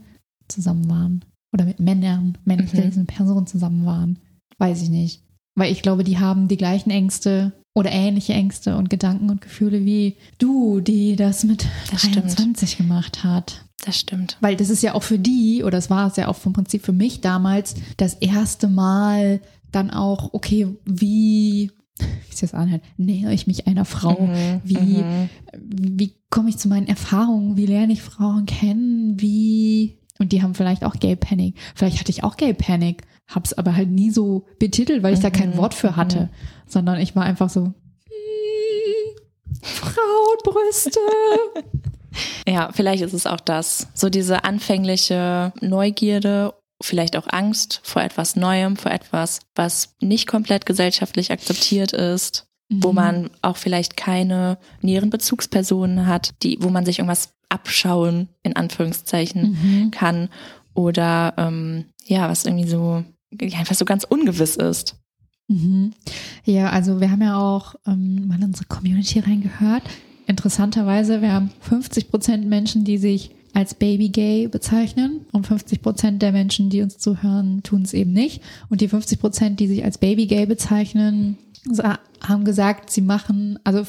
zusammen waren. Oder mit Männern, männlich Mhm. Personen zusammen waren. Weiß ich nicht. Weil ich glaube, die haben die gleichen Ängste oder ähnliche Ängste und Gedanken und Gefühle wie du, die das mit Das stimmt. 23 gemacht hat. Das stimmt. Weil das ist ja auch für die, oder es war es ja auch vom Prinzip für mich damals, das erste Mal dann auch, okay, wie, wie ist das anhört, nähere ich mich einer Frau? Mhm, Wie, mhm. wie komme ich zu meinen Erfahrungen? Wie lerne ich Frauen kennen? Wie, und die haben vielleicht auch Gay Panic. Vielleicht hatte ich auch Gay Panic, hab's aber halt nie so betitelt, weil ich da kein Mhm, Wort für hatte, sondern ich war einfach so, [LAUGHS] Frauenbrüste. Ja, vielleicht ist es auch das. So diese anfängliche Neugierde, vielleicht auch Angst vor etwas Neuem, vor etwas, was nicht komplett gesellschaftlich akzeptiert ist, wo Mhm. man auch vielleicht keine näheren Bezugspersonen hat, die, wo man sich irgendwas abschauen, in Anführungszeichen, Mhm. kann. Oder ähm, ja, was irgendwie so, ja, einfach so ganz ungewiss ist. Mhm. Ja, also wir haben ja auch ähm, mal in unsere Community reingehört. Interessanterweise, wir haben 50 Prozent Menschen, die sich als Baby Gay bezeichnen und 50 Prozent der Menschen, die uns zuhören, tun es eben nicht. Und die 50 Prozent, die sich als Baby Gay bezeichnen, haben gesagt, sie machen, also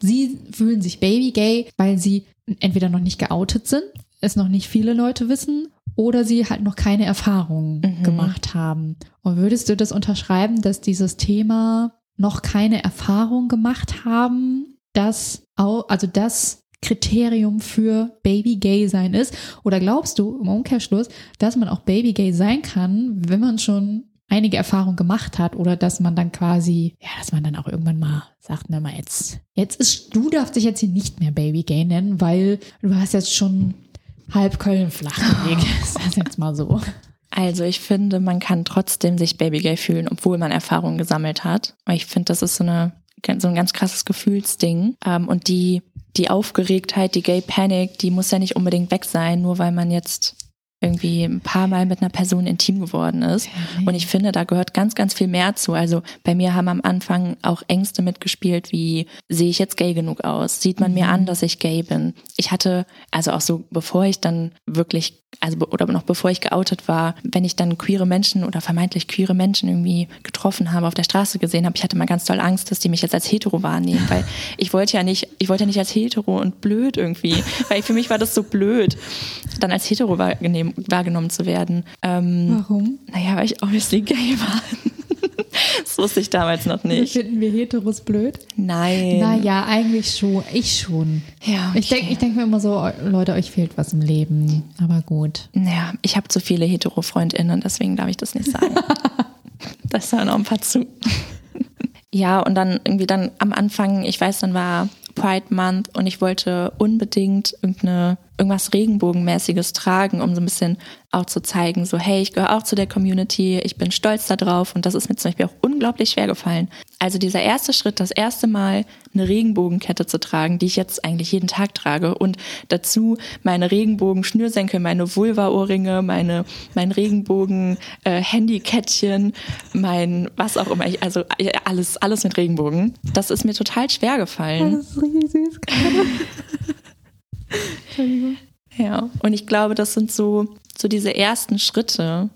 sie fühlen sich Baby Gay, weil sie entweder noch nicht geoutet sind, es noch nicht viele Leute wissen oder sie halt noch keine Erfahrungen Mhm. gemacht haben. Und würdest du das unterschreiben, dass dieses Thema noch keine Erfahrung gemacht haben, dass au- also das Kriterium für Baby Gay sein ist? Oder glaubst du im Umkehrschluss, dass man auch Baby Gay sein kann, wenn man schon einige Erfahrungen gemacht hat oder dass man dann quasi, ja, dass man dann auch irgendwann mal sagt, na mal jetzt, jetzt ist, du darfst dich jetzt hier nicht mehr Baby Gay nennen, weil du hast jetzt schon halb Köln flachgelegt. [LAUGHS] Ist das jetzt mal so? Also ich finde, man kann trotzdem sich Babygay fühlen, obwohl man Erfahrungen gesammelt hat. Weil ich finde, das ist so eine so ein ganz krasses Gefühlsding. Ähm, und die die Aufgeregtheit, die Gay Panic, die muss ja nicht unbedingt weg sein, nur weil man jetzt irgendwie ein paar Mal mit einer Person intim geworden ist. Und ich finde, da gehört ganz, ganz viel mehr zu. Also bei mir haben am Anfang auch Ängste mitgespielt, wie sehe ich jetzt gay genug aus? Sieht man mir an, dass ich gay bin? Ich hatte, also auch so, bevor ich dann wirklich, also oder noch bevor ich geoutet war, wenn ich dann queere Menschen oder vermeintlich queere Menschen irgendwie getroffen habe, auf der Straße gesehen habe, ich hatte mal ganz doll Angst, dass die mich jetzt als hetero wahrnehmen, weil [LAUGHS] ich wollte ja nicht, ich wollte ja nicht als hetero und blöd irgendwie, weil für mich war das so blöd, dann als hetero wahrgenehm, wahrgenommen zu werden. Ähm, Warum? naja, weil ich obviously gay war. [LAUGHS] das wusste ich damals noch nicht. Finden wir Heteros blöd? Nein. Naja, eigentlich schon. Ich schon. Ja, Ich denke okay. ich denk mir immer so, Leute, euch fehlt was im Leben. Aber gut. Naja, ich habe zu viele hetero-FreundInnen, deswegen darf ich das nicht sagen. [LAUGHS] das hören auch ein paar zu. ja, und dann irgendwie dann am Anfang, ich weiß, dann war Pride Month und ich wollte unbedingt irgendeine, irgendwas Regenbogenmäßiges tragen, um so ein bisschen auch zu zeigen, so hey, ich gehöre auch zu der Community, ich bin stolz darauf und das ist mir zum Beispiel auch unglaublich schwer gefallen. Also dieser erste Schritt, das erste Mal eine Regenbogenkette zu tragen, die ich jetzt eigentlich jeden Tag trage und dazu meine Regenbogen-Schnürsenkel, meine Vulva-Ohrringe, meine, mein Regenbogen-Handykettchen, mein was auch immer, ich, also äh, alles, alles mit Regenbogen. Das ist mir total schwer gefallen. ist richtig süß. [LAUGHS] Ja, und ich glaube, das sind so, so diese ersten Schritte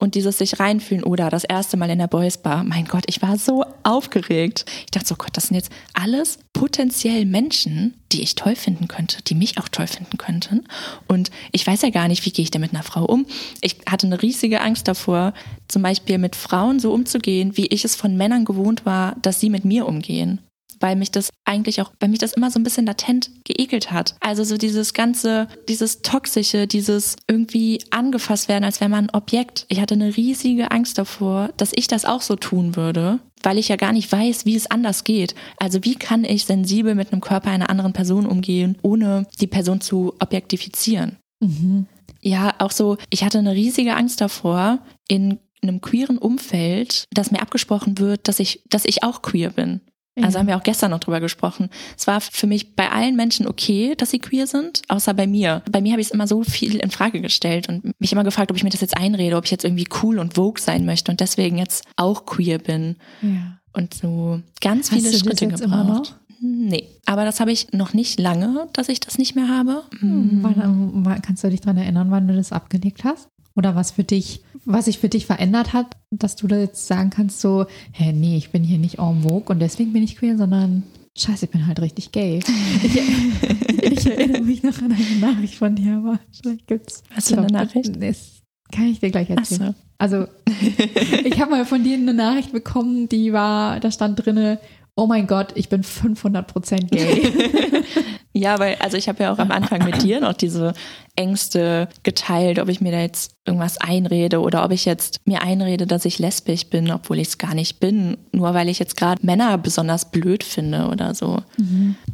und dieses sich reinfühlen oder das erste Mal in der Boys Bar. Mein Gott, ich war so aufgeregt. Ich dachte so, Gott, das sind jetzt alles potenziell Menschen, die ich toll finden könnte, die mich auch toll finden könnten. Und ich weiß ja gar nicht, wie gehe ich denn mit einer Frau um. Ich hatte eine riesige Angst davor, zum Beispiel mit Frauen so umzugehen, wie ich es von Männern gewohnt war, dass sie mit mir umgehen weil mich das eigentlich auch, weil mich das immer so ein bisschen latent geekelt hat. Also so dieses ganze, dieses toxische, dieses irgendwie angefasst werden, als wäre man ein Objekt. Ich hatte eine riesige Angst davor, dass ich das auch so tun würde, weil ich ja gar nicht weiß, wie es anders geht. Also wie kann ich sensibel mit einem Körper einer anderen Person umgehen, ohne die Person zu objektifizieren? Mhm. Ja, auch so, ich hatte eine riesige Angst davor, in einem queeren Umfeld, dass mir abgesprochen wird, dass ich, dass ich auch queer bin. Also haben wir auch gestern noch drüber gesprochen. Es war für mich bei allen Menschen okay, dass sie queer sind, außer bei mir. Bei mir habe ich es immer so viel in Frage gestellt und mich immer gefragt, ob ich mir das jetzt einrede, ob ich jetzt irgendwie cool und vogue sein möchte und deswegen jetzt auch queer bin. Ja. Und so ganz Hast viele du das Schritte jetzt immer gebraucht. Nee, aber das habe ich noch nicht lange, dass ich das nicht mehr habe. Wann, wann, kannst du dich daran erinnern, wann du das abgelegt hast? Oder was für dich, was sich für dich verändert hat, dass du da jetzt sagen kannst, so, hä, nee, ich bin hier nicht en vogue und deswegen bin ich queer, sondern scheiße, ich bin halt richtig gay. Ich, [LAUGHS] ich erinnere mich noch an eine Nachricht von dir, aber vielleicht gibt's. Was für eine Nachricht? Das kann ich dir gleich erzählen. so. Also, [LAUGHS] ich habe mal von dir eine Nachricht bekommen, die war, da stand drinne, oh mein Gott, ich bin 500% gay. [LAUGHS] Ja, weil, also ich habe ja auch am Anfang mit dir noch diese Ängste geteilt, ob ich mir da jetzt irgendwas einrede oder ob ich jetzt mir einrede, dass ich lesbisch bin, obwohl ich es gar nicht bin, nur weil ich jetzt gerade Männer besonders blöd finde oder so.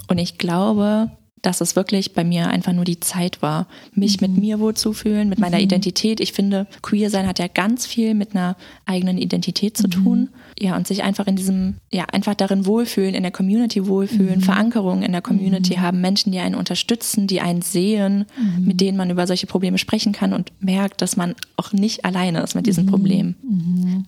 Und ich glaube, dass es wirklich bei mir einfach nur die Zeit war, mich mit mir wohlzufühlen, mit meiner Identität. Ich finde, queer sein hat ja ganz viel mit einer eigenen Identität zu tun. Ja, und sich einfach in diesem, ja, einfach darin wohlfühlen, in der Community wohlfühlen, Verankerung in der Community haben, Menschen, die einen unterstützen, die einen sehen, mit denen man über solche Probleme sprechen kann und merkt, dass man auch nicht alleine ist mit diesen Problemen.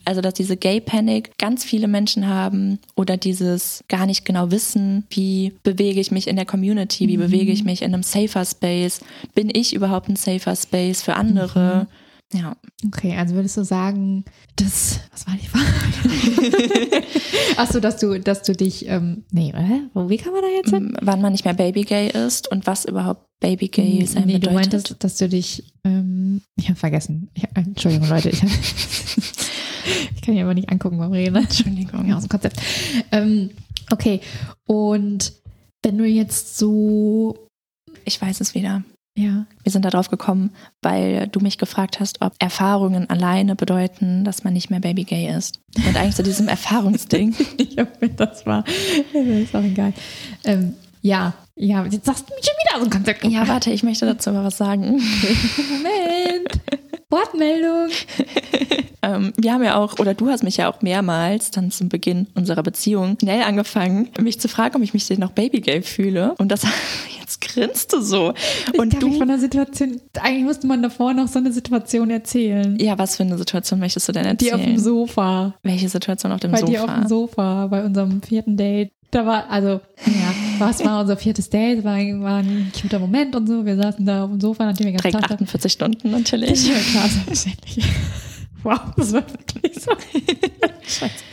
Also, dass diese Gay Panic ganz viele Menschen haben oder dieses gar nicht genau wissen, wie bewege ich mich in der Community, wie bewege ich mich in einem safer Space, bin ich überhaupt ein safer Space für andere? Ja, Okay, also würdest du sagen, das, was war die Frage? [LAUGHS] Achso, dass du, dass du dich, ähm, nee, oder? Wie kann man da jetzt hin? Wann man nicht mehr Babygay ist und was überhaupt Babygay sein nee, bedeutet. du meintest, dass du dich, ähm, ich habe vergessen. Ich, Entschuldigung, Leute, ich, hab, [LAUGHS] ich kann hier aber nicht angucken beim Reden. Entschuldigung, ja, aus dem Konzept. Ähm, okay, und wenn du jetzt so, Ich weiß es wieder. Ja, Wir sind darauf gekommen, weil du mich gefragt hast, ob Erfahrungen alleine bedeuten, dass man nicht mehr Babygay ist. Und eigentlich zu diesem [LAUGHS] Erfahrungsding. ich hoffe, das war, [LAUGHS] ist auch egal. Ähm, ja, ja, jetzt sagst du mich schon wieder aus dem Konzept. Ja, warte, ich möchte dazu mal was sagen. [LAUGHS] Moment. Wortmeldung. Ähm, wir haben ja auch, oder du hast mich ja auch mehrmals dann zum Beginn unserer Beziehung schnell angefangen, mich zu fragen, ob ich mich denn noch Babygay fühle. Und das, grinst du so. Und ich du, von der Situation, eigentlich musste man davor noch so eine Situation erzählen. ja, was für eine Situation möchtest du denn Die auf dem erzählen? Sofa. Welche Situation auf dem Bei Sofa? dir auf dem Sofa, bei unserem vierten Date. Da war, also, ja, was war unser viertes Date? War, war ein cuter Moment und so. Wir saßen da auf dem Sofa, nachdem wir ganz Direkt Tag 48 Stunden natürlich. Ja, klar, [LAUGHS] selbstverständlich. Wow, [LAUGHS] das war wirklich so. Scheiße.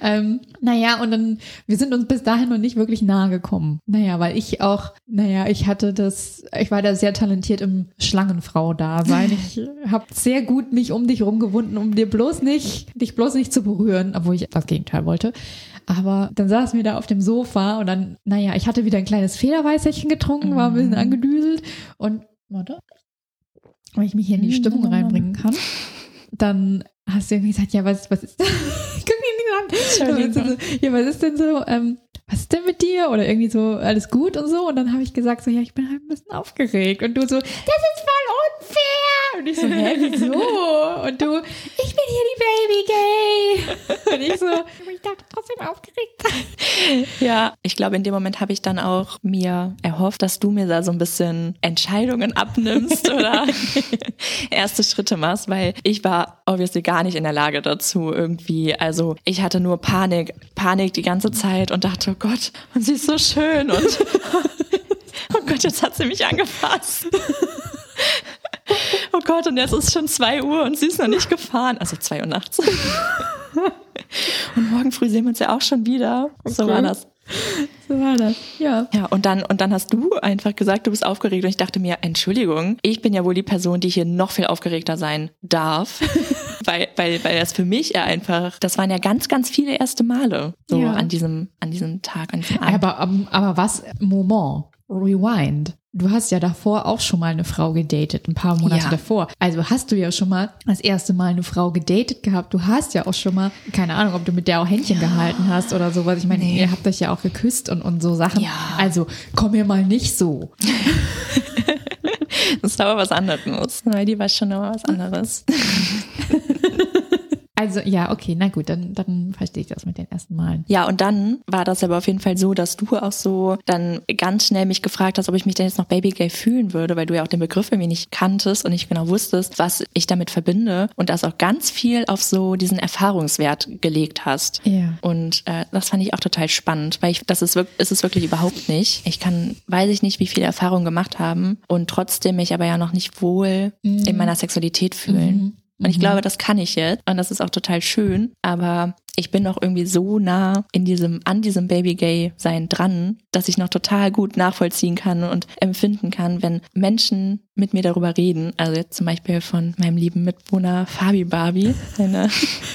Ähm, naja, und dann, wir sind uns bis dahin noch nicht wirklich nahe gekommen. Naja, weil ich auch, naja, ich hatte das, ich war da sehr talentiert im Schlangenfrau-Dasein. Ich [LAUGHS] habe sehr gut mich um dich rumgewunden, um dir bloß nicht, dich bloß nicht zu berühren, obwohl ich das Gegenteil wollte. Aber dann saßen wir da auf dem Sofa und dann, naja, ich hatte wieder ein kleines Federweißerchen getrunken, war ein bisschen angedüselt und, warte, wenn ich mich hier in die Stimmung reinbringen kann, dann hast du irgendwie gesagt, ja, was, was ist, [LAUGHS] guck mich nicht an. Entschuldigung. Ja, was ist denn so, ähm, was ist denn mit dir? Oder irgendwie so, alles gut und so. Und dann habe ich gesagt, so, ja, ich bin halt ein bisschen aufgeregt. Und du so, das ist voll unfair. Und ich so, hä, [LAUGHS] wieso? Und du, ich bin hier die Baby Gay. Und ich so, aber ich darf trotzdem aufgeregt. Ja, ich glaube, in dem Moment habe ich dann auch mir erhofft, dass du mir da so ein bisschen Entscheidungen abnimmst oder [LAUGHS] erste Schritte machst, weil ich war obviously gar nicht in der Lage dazu irgendwie. Also ich hatte nur Panik, Panik die ganze Zeit und dachte, oh Gott, und sie ist so schön und [LAUGHS] oh Gott, jetzt hat sie mich angefasst. [LAUGHS] Oh Gott, und jetzt ist schon zwei Uhr und sie ist noch nicht gefahren. Also zwei Uhr nachts. [LAUGHS] Und morgen früh sehen wir uns ja auch schon wieder. So Okay. war das. So war das. Ja. Ja, und dann, und dann hast du einfach gesagt, du bist aufgeregt. Und ich dachte mir, Entschuldigung, ich bin ja wohl die Person, die hier noch viel aufgeregter sein darf. [LAUGHS] weil, weil, weil das für mich ja einfach, das waren ja ganz, ganz viele erste Male so Ja. an diesem, an diesem Tag, an diesem Abend. Aber, aber was, Moment, Rewind. Du hast ja davor auch schon mal eine Frau gedatet, ein paar Monate Ja. davor. Also hast du ja schon mal das erste Mal eine Frau gedatet gehabt. Du hast ja auch schon mal, keine Ahnung, ob du mit der auch Händchen gehalten hast oder sowas. Ich meine, Nee. ihr habt euch ja auch geküsst und, und so Sachen. Ja. Also komm mir mal nicht so. [LAUGHS] Das war aber was anderes. Weil die war schon noch was anderes. [LAUGHS] Also ja, okay, na gut, dann, dann verstehe ich das mit den ersten Malen. Ja, und dann war das aber auf jeden Fall so, dass du auch so dann ganz schnell mich gefragt hast, ob ich mich denn jetzt noch Babygay fühlen würde, weil du ja auch den Begriff irgendwie nicht kanntest und nicht genau wusstest, was ich damit verbinde und das auch ganz viel auf so diesen Erfahrungswert gelegt hast. Ja. Und äh, das fand ich auch total spannend, weil ich, das ist, wirk- ist es wirklich überhaupt nicht. Ich kann, weiß ich nicht, wie viele Erfahrungen gemacht haben und trotzdem mich aber ja noch nicht wohl in meiner Sexualität fühlen. Und ich glaube, das kann ich jetzt. Und das ist auch total schön. Aber ich bin noch irgendwie so nah in diesem, an diesem Baby-Gay-Sein dran, dass ich noch total gut nachvollziehen kann und empfinden kann, wenn Menschen mit mir darüber reden. Also jetzt zum Beispiel von meinem lieben Mitbewohner Fabi Barbie. [LAUGHS] Eine,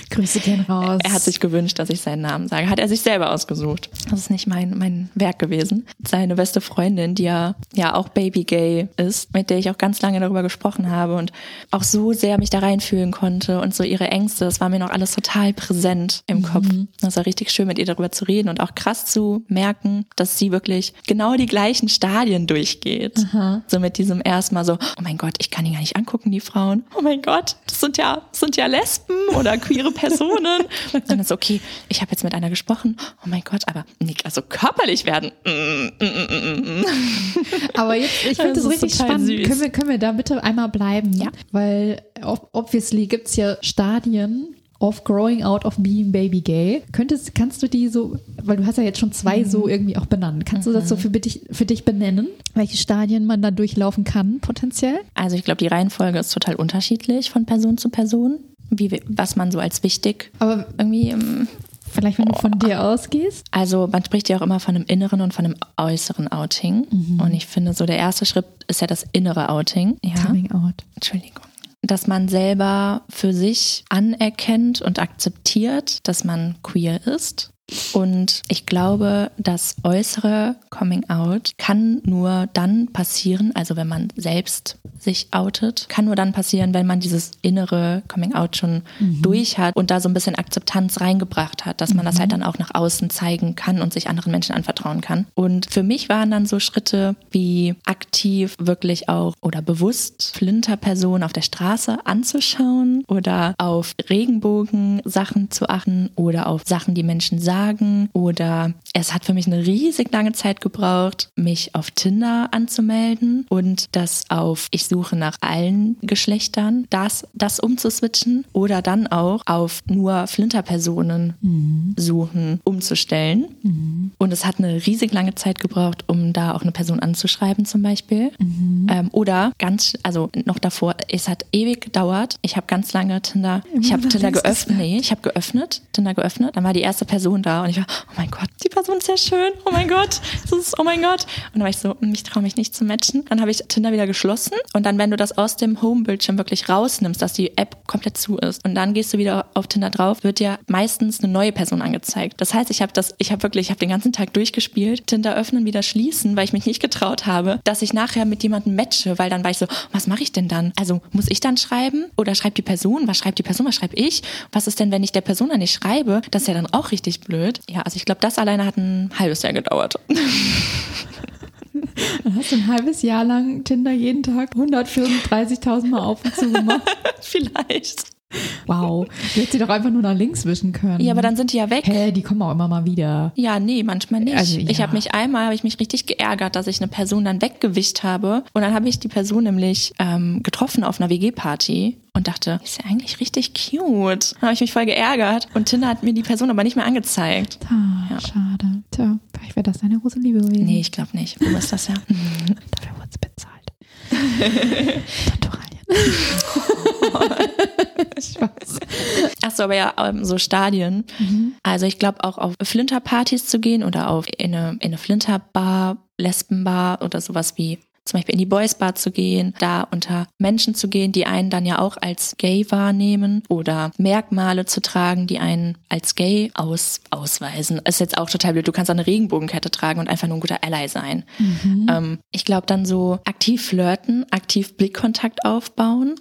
Grüße gehen raus. er hat sich gewünscht, dass ich seinen Namen sage. Hat er sich selber ausgesucht. Das ist nicht mein, mein Werk gewesen. Seine beste Freundin, die ja, ja auch Baby-Gay ist, mit der ich auch ganz lange darüber gesprochen habe und auch so sehr mich da reinfühlen konnte und so ihre Ängste. Das war mir noch alles total präsent im Kopf. Das war richtig schön, mit ihr darüber zu reden und auch krass zu merken, dass sie wirklich genau die gleichen Stadien durchgeht. So mit diesem erstmal so, oh mein Gott, ich kann die gar nicht angucken, die Frauen. Oh mein Gott, das sind ja, das sind ja Lesben oder queere Personen. [LAUGHS] Und dann ist okay, ich habe jetzt mit einer gesprochen. Oh mein Gott, aber nicht, also körperlich werden. Mm, mm, mm. [LAUGHS] Aber jetzt, ich finde Das das richtig spannend. süß. Können wir, können wir da bitte einmal bleiben? Ja. Weil ob- obviously gibt's ja Stadien of growing out of being baby gay. Könntest, kannst du die so, weil du hast ja jetzt schon zwei Mhm. so irgendwie auch benannt. Kannst du das so für dich, für dich benennen? Welche Stadien man da durchlaufen kann, potenziell? Also ich glaube, die Reihenfolge ist total unterschiedlich von Person zu Person, wie, was man so als wichtig Aber irgendwie ähm, Vielleicht, wenn du von dir ausgehst? Also man spricht ja auch immer von einem inneren und von einem äußeren Outing. Mhm. Und ich finde, so der erste Schritt ist ja das innere Outing. Ja. Coming out. Entschuldigung. Dass man selber für sich anerkennt und akzeptiert, dass man queer ist. Und ich glaube, das äußere Coming Out kann nur dann passieren, also wenn man selbst sich outet, kann nur dann passieren, wenn man dieses innere Coming Out schon durch hat und da so ein bisschen Akzeptanz reingebracht hat, dass man das halt dann auch nach außen zeigen kann und sich anderen Menschen anvertrauen kann. Und für mich waren dann so Schritte wie aktiv wirklich auch oder bewusst Flinterpersonen auf der Straße anzuschauen oder auf Regenbogen-Sachen zu achten oder auf Sachen, die Menschen sagen oder es hat für mich eine riesig lange Zeit gebraucht, mich auf Tinder anzumelden und das auf ich suche nach allen Geschlechtern, das, das umzuswitchen oder dann auch auf nur Flinterpersonen suchen, umzustellen. Und es hat eine riesig lange Zeit gebraucht, um da auch eine Person anzuschreiben zum Beispiel. Ähm, oder ganz, also noch davor, es hat ewig gedauert. Ich habe ganz lange Tinder, ich habe Tinder geöffnet, nee, ich habe geöffnet, Tinder geöffnet. Dann war die erste Person da und ich war, oh mein Gott, die Person ist sehr schön, oh mein Gott, das ist, oh mein Gott. Und dann war ich so, hm, ich traue mich nicht zu matchen. Dann habe ich Tinder wieder geschlossen und dann, wenn du das aus dem Home-Bildschirm wirklich rausnimmst, dass die App komplett zu ist und dann gehst du wieder auf Tinder drauf, wird dir meistens eine neue Person angezeigt. Das heißt, ich habe das, ich habe wirklich, ich habe den ganzen Tag durchgespielt, Tinder öffnen, wieder schließen, weil ich mich nicht getraut habe, dass ich nachher mit jemandem matche, weil dann war ich so, was mache ich denn dann? Also muss ich dann schreiben oder schreibt die Person? Was schreibt die Person? Was schreibe ich? Was ist denn, wenn ich der Person dann nicht schreibe? Das ist ja dann auch richtig blöd. Ja, also ich glaube, das alleine hat ein halbes Jahr gedauert. [LAUGHS] Dann hast du ein halbes Jahr lang Tinder jeden Tag 134.000 Mal auf und zu gemacht. [LAUGHS] Vielleicht. Wow. Du hättest sie doch einfach nur nach links wischen können. Ja, aber dann sind die ja weg. Hä, die kommen auch immer mal wieder. Ja, nee, manchmal nicht. Also, ja. Ich habe mich einmal, habe ich mich richtig geärgert, dass ich eine Person dann weggewischt habe. Und dann habe ich die Person nämlich ähm, getroffen auf einer WG-Party und dachte, ist ja eigentlich richtig cute. Dann habe ich mich voll geärgert und Tinder hat mir die Person aber nicht mehr angezeigt. Ah, Ja. schade. Tja, vielleicht wäre das deine große Liebe gewesen. Nee, ich glaube nicht. Wo ist das ja? [LAUGHS] Dafür wurde es bezahlt. [LAUGHS] Naturalien. [LAUGHS] [LAUGHS] Spaß. Ach so, aber ja, ähm, so Stadien. Also ich glaube auch auf Flinterpartys zu gehen oder auf in eine, in eine Flinterbar, Lesbenbar oder sowas wie zum Beispiel in die Boys Bar zu gehen, da unter Menschen zu gehen, die einen dann ja auch als gay wahrnehmen oder Merkmale zu tragen, die einen als gay aus, ausweisen. Ist jetzt auch total blöd. Du kannst auch eine Regenbogenkette tragen und einfach nur ein guter Ally sein. Ähm, ich glaube dann so aktiv flirten, aktiv Blickkontakt aufbauen,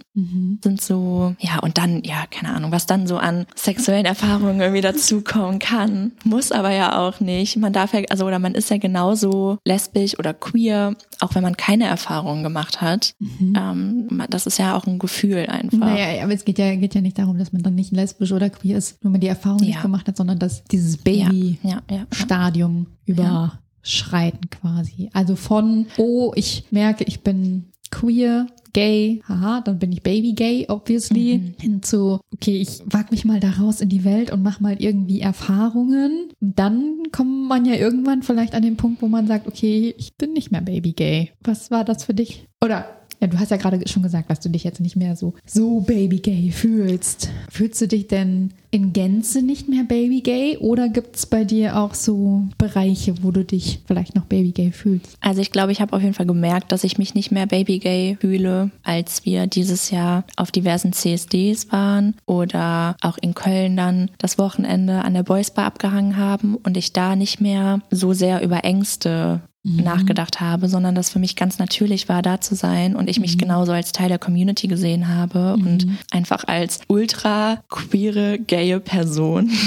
sind so, ja, und dann, ja, keine Ahnung, was dann so an sexuellen Erfahrungen irgendwie dazukommen kann. Muss aber ja auch nicht. Man darf ja, also, oder man ist ja genauso lesbisch oder queer, auch wenn man keine Erfahrungen gemacht hat. Ähm, das ist ja auch ein Gefühl einfach. Naja, aber es geht ja, geht ja nicht darum, dass man dann nicht lesbisch oder queer ist, nur man die Erfahrung nicht Ja. gemacht hat, sondern dass dieses ja, ja, ja. Baby-Stadium überschreiten quasi. Also von, oh, ich merke, ich bin queer, gay, haha, dann bin ich baby gay, obviously, hin zu, okay, ich wag mich mal da raus in die Welt und mach mal irgendwie Erfahrungen. Und dann kommt man ja irgendwann vielleicht an den Punkt, wo man sagt, okay, ich bin nicht mehr baby gay. Was war das für dich? Oder ja, du hast ja gerade schon gesagt, dass du dich jetzt nicht mehr so, so baby gay fühlst. Fühlst du dich denn in Gänze nicht mehr baby gay oder gibt es bei dir auch so Bereiche, wo du dich vielleicht noch baby gay fühlst? Also ich glaube, ich habe auf jeden Fall gemerkt, dass ich mich nicht mehr babygay fühle, als wir dieses Jahr auf diversen CSDs waren oder auch in Köln dann das Wochenende an der Boys Bar abgehangen haben und ich da nicht mehr so sehr über Ängste nachgedacht habe, sondern das für mich ganz natürlich war, da zu sein und ich mich genauso als Teil der Community gesehen habe und einfach als ultra queere, gaye Person. [LAUGHS]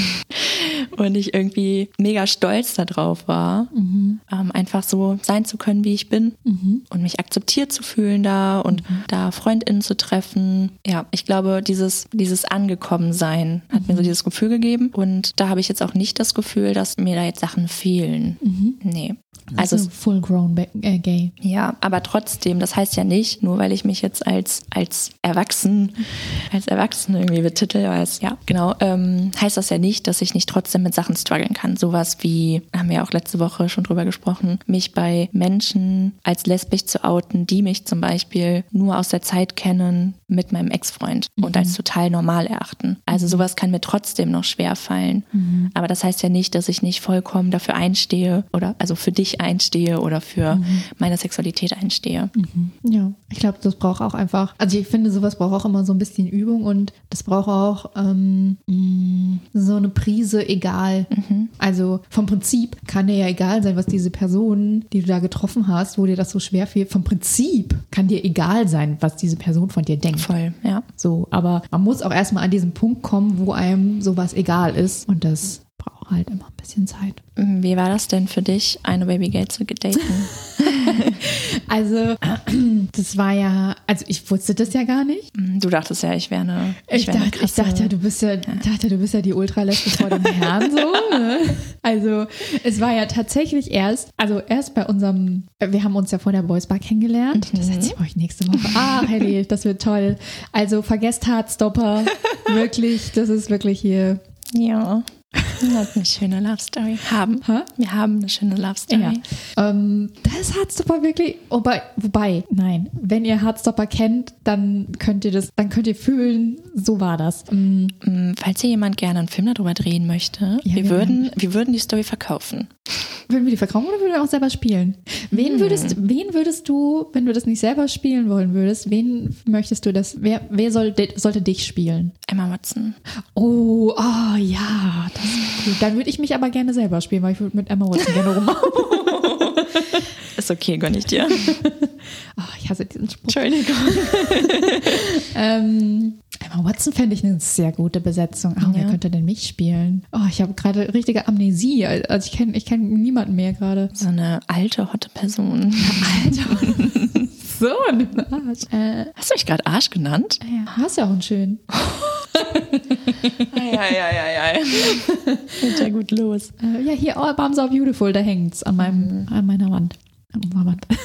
Und ich irgendwie mega stolz darauf war, ähm, einfach so sein zu können, wie ich bin und mich akzeptiert zu fühlen da und da FreundInnen zu treffen. Ja, ich glaube, dieses, dieses Angekommensein hat mir so dieses Gefühl gegeben und da habe ich jetzt auch nicht das Gefühl, dass mir da jetzt Sachen fehlen. Nee. Also, Also full grown äh, gay. ja, aber trotzdem, das heißt ja nicht, nur weil ich mich jetzt als, als Erwachsen, als Erwachsen irgendwie betitel, als, ja, genau, ähm, heißt das ja nicht, dass ich nicht trotzdem mit Sachen strugglen kann. Sowas wie, haben wir ja auch letzte Woche schon drüber gesprochen, mich bei Menschen als lesbisch zu outen, die mich zum Beispiel nur aus der Zeit kennen mit meinem Ex-Freund und als total normal erachten. Also sowas kann mir trotzdem noch schwer fallen. Aber das heißt ja nicht, dass ich nicht vollkommen dafür einstehe oder also für dich einstehe oder für meine Sexualität einstehe. Ja, ich glaube, das braucht auch einfach, also ich finde, sowas braucht auch immer so ein bisschen Übung und das braucht auch ähm, mh, so eine Prise egal. Also vom Prinzip kann dir ja egal sein, was diese Person, die du da getroffen hast, wo dir das so schwer fiel, vom Prinzip kann dir egal sein, was diese Person von dir denkt. Voll, ja. So, aber man muss auch erstmal an diesen Punkt kommen, wo einem sowas egal ist und das braucht halt immer ein bisschen Zeit. Wie war das denn für dich, eine Babygate zu daten? [LAUGHS] Also, das war ja, also ich wusste das ja gar nicht. Du dachtest ja, ich wäre eine, Ich, wär eine dachte, ich krasse- dachte ja, du bist ja, dachte, du bist ja die Ultralesbe vor dem Herrn so. Ne? Also es war ja tatsächlich erst, also erst bei unserem, wir haben uns ja vor der Boys Bar kennengelernt. Das erzähle ich euch nächste Woche. Ah, Helly, [LAUGHS] das wird toll. Also vergesst Hardstopper. wirklich, das ist wirklich hier. Ja. Wir hatten eine schöne Love Story. Haben. Hä? Wir haben eine schöne Love Story. Ja. Ähm, das ist Hardstopper wirklich, wobei, wobei, nein, wenn ihr Hardstopper kennt, dann könnt ihr das, dann könnt ihr fühlen, so war das. Mm, Falls hier jemand gerne einen Film darüber drehen möchte, Ja, wir, wir würden, wir würden die Story verkaufen. Würden wir die verkaufen oder würden wir auch selber spielen? Wen würdest, wen würdest du, wenn du das nicht selber spielen wollen würdest, wen möchtest du das, wer, wer soll, sollte dich spielen? Emma Watson. Oh, oh ja, das Dann würde ich mich aber gerne selber spielen, weil ich würde mit Emma Watson gerne rummachen. [LAUGHS] Ist okay, gönn ich dir. Oh, [LAUGHS] ich hasse diesen Spruch. Entschuldigung. [LAUGHS] Ähm, Emma Watson fände ich eine sehr gute Besetzung. Oh, wer Ja. könnte denn mich spielen? Oh, ich habe gerade richtige Amnesie. Also ich kenne ich kenn niemanden mehr gerade. So eine alte, hotte Person. Alter. so ein Arsch. Äh, Hast du mich gerade Arsch genannt? ja, hast ja auch einen schönen. Eieieiei. Geht ja gut los. Äh, ja, hier, All Bums Are Beautiful, da hängt's an, meinem, an meiner Wand. An unserer Wand. [LAUGHS]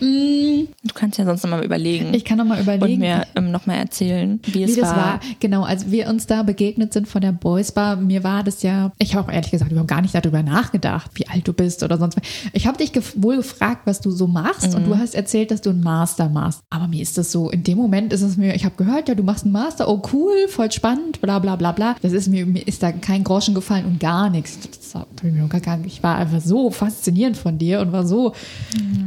Mm, Du kannst ja sonst nochmal überlegen. ich kann noch mal und überlegen. mir ähm, nochmal erzählen, wie es wie das war. war. Genau, als wir uns da begegnet sind von der Boys Bar, mir war das ja, ich habe auch ehrlich gesagt überhaupt gar nicht darüber nachgedacht, wie alt du bist oder sonst was. Ich habe dich gef wohl gefragt, was du so machst und du hast erzählt, dass du einen Master machst. Aber mir ist das so, in dem Moment ist es mir, ich habe gehört, ja, du machst einen Master, oh cool, voll spannend, bla bla bla bla. Das ist mir, mir ist da kein Groschen gefallen und gar nichts. Das hab ich, mir gar, gar, ich war einfach so faszinierend von dir und war so,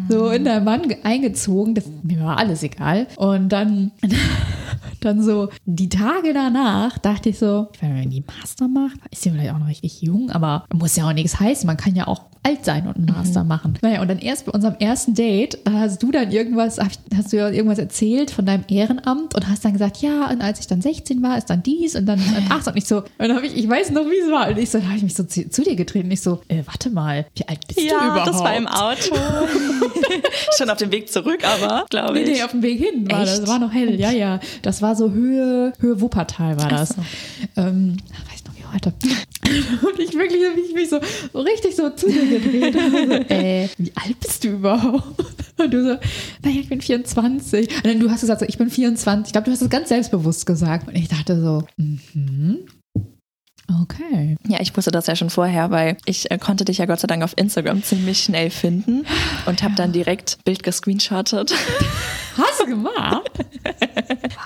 so in deinen Mann ge- eingezogen, dass mir war alles egal. Und dann, [LAUGHS] dann so die Tage danach dachte ich so, wenn man die Master macht, ist sie vielleicht auch noch richtig jung, aber muss ja auch nichts heißen. Man kann ja auch alt sein und einen Master machen. Naja, und dann erst bei unserem ersten Date da hast du dann irgendwas, hast du ja irgendwas erzählt von deinem Ehrenamt und hast dann gesagt, ja, und als ich dann 16 war, ist dann dies und dann 18 [LAUGHS] und ich so, und dann habe ich, ich weiß noch, wie es war. Und ich so, habe ich mich so zu, zu dir getreten und ich so, äh, warte mal, wie alt bist du überhaupt? das war im Auto. [LAUGHS] Schon auf dem Weg zurück, aber glaube Nee, ich. nee, auf dem Weg hin war Echt? das. War noch hell, ja, ja. Das war so Höhe, Höhe Wuppertal war das. so. Ähm, weiß noch wie heute. [LAUGHS] Und ich wirklich, wie ich mich so, so richtig so zu dir gedreht habe. So, äh, wie alt bist du überhaupt? Und du so, naja, ich bin 24. Und dann du hast gesagt, so, ich bin 24. Ich glaube, du hast es ganz selbstbewusst gesagt. Und ich dachte so, mhm. Okay. Ja, ich wusste das ja schon vorher, weil ich äh, konnte dich ja Gott sei Dank auf Instagram ziemlich schnell finden und habe dann direkt Bild gescreenshottet [LAUGHS] Hast du gemacht?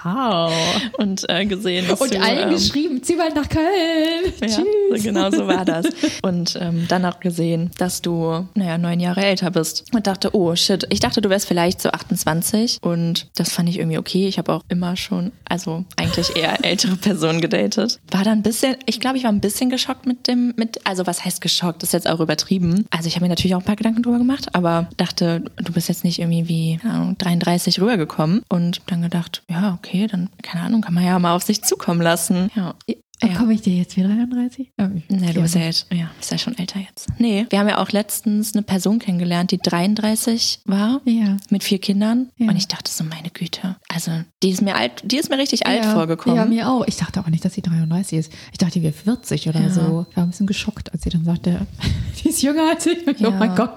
wow. und äh, gesehen, dass Und du, allen ähm, geschrieben, zieh bald nach Köln. Ja, Tschüss. genau so war das. [LAUGHS] Und ähm, dann auch gesehen, dass du, naja, neun Jahre älter bist. Und dachte, oh shit, ich dachte, du wärst vielleicht so 28. Und das fand ich irgendwie okay. Ich habe auch immer schon, also eigentlich eher ältere Personen gedatet. War dann ein bisschen, ich glaube, ich war ein bisschen geschockt mit dem, mit, also was heißt geschockt? Das ist jetzt auch übertrieben. Also ich habe mir natürlich auch ein paar Gedanken drüber gemacht, aber dachte, du bist jetzt nicht irgendwie wie, Ahnung, 33 rübergekommen. Und dann gedacht, ja, okay, dann, keine Ahnung, kann man ja mal auf sich zukommen lassen. Ja. Ja. Komme ich dir jetzt wie 33? Ja, nee, du bist ja jetzt, ja, bist ja schon älter jetzt. Nee, wir haben ja auch letztens eine Person kennengelernt, die 33 war, ja. mit vier Kindern. Ja. Und ich dachte so, meine Güte. Also, die ist mir alt, die ist mir richtig alt vorgekommen. Ja, mir auch. Ich dachte auch nicht, dass sie 33 ist. Ich dachte, die wäre 40 oder so. Ich war ein bisschen geschockt, als sie dann sagte, [LAUGHS] die ist jünger als ich. Oh mein Gott.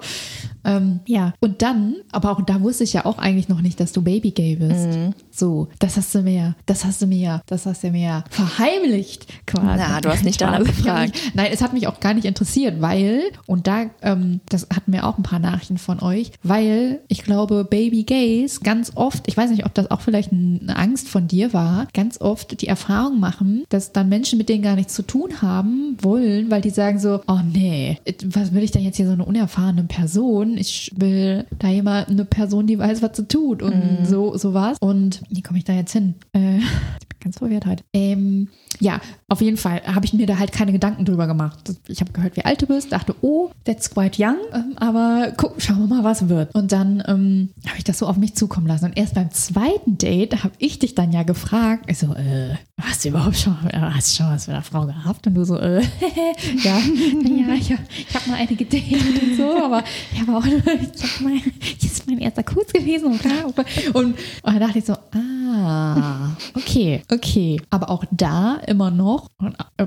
Ähm, ja, und dann, aber auch da wusste ich ja auch eigentlich noch nicht, dass du Baby gay bist. Mhm. So, das hast du mir, das hast du mir, das hast du mir verheimlicht quasi. Na, du hast nicht danach gefragt. Nein, es hat mich auch gar nicht interessiert, weil, und da, ähm, das hatten wir auch ein paar Nachrichten von euch, weil ich glaube, Baby Gays ganz oft, ich weiß nicht, ob das auch vielleicht eine Angst von dir war, ganz oft die Erfahrung machen, dass dann Menschen, mit denen gar nichts zu tun haben, wollen, weil die sagen so, oh nee, was will ich denn jetzt hier so eine unerfahrene Person? Ich will da jemand, eine Person, die weiß, was sie tut und mhm. so sowas. Und wie komme ich da jetzt hin? Äh, [LAUGHS] ich bin ganz verwirrt halt. Ähm, ja, auf jeden Fall habe ich mir da halt keine Gedanken drüber gemacht. Ich habe gehört, wie alt du bist, dachte, oh, that's quite young, ähm, aber guck, schauen wir mal, was wird. Und dann ähm, habe ich das so auf mich zukommen lassen. Und erst beim zweiten Date habe ich dich dann ja gefragt, ich äh, hast du überhaupt schon, hast du schon was mit einer Frau gehabt? Und du so, äh, [LAUGHS] ja, ja, ich, ich habe mal eine gedatet und so, aber ich habe auch, [LAUGHS] ich sag mal, das ist mein erster Kuss gewesen und klar. Und, und dann dachte ich so, ah, okay, okay. Aber auch da immer noch,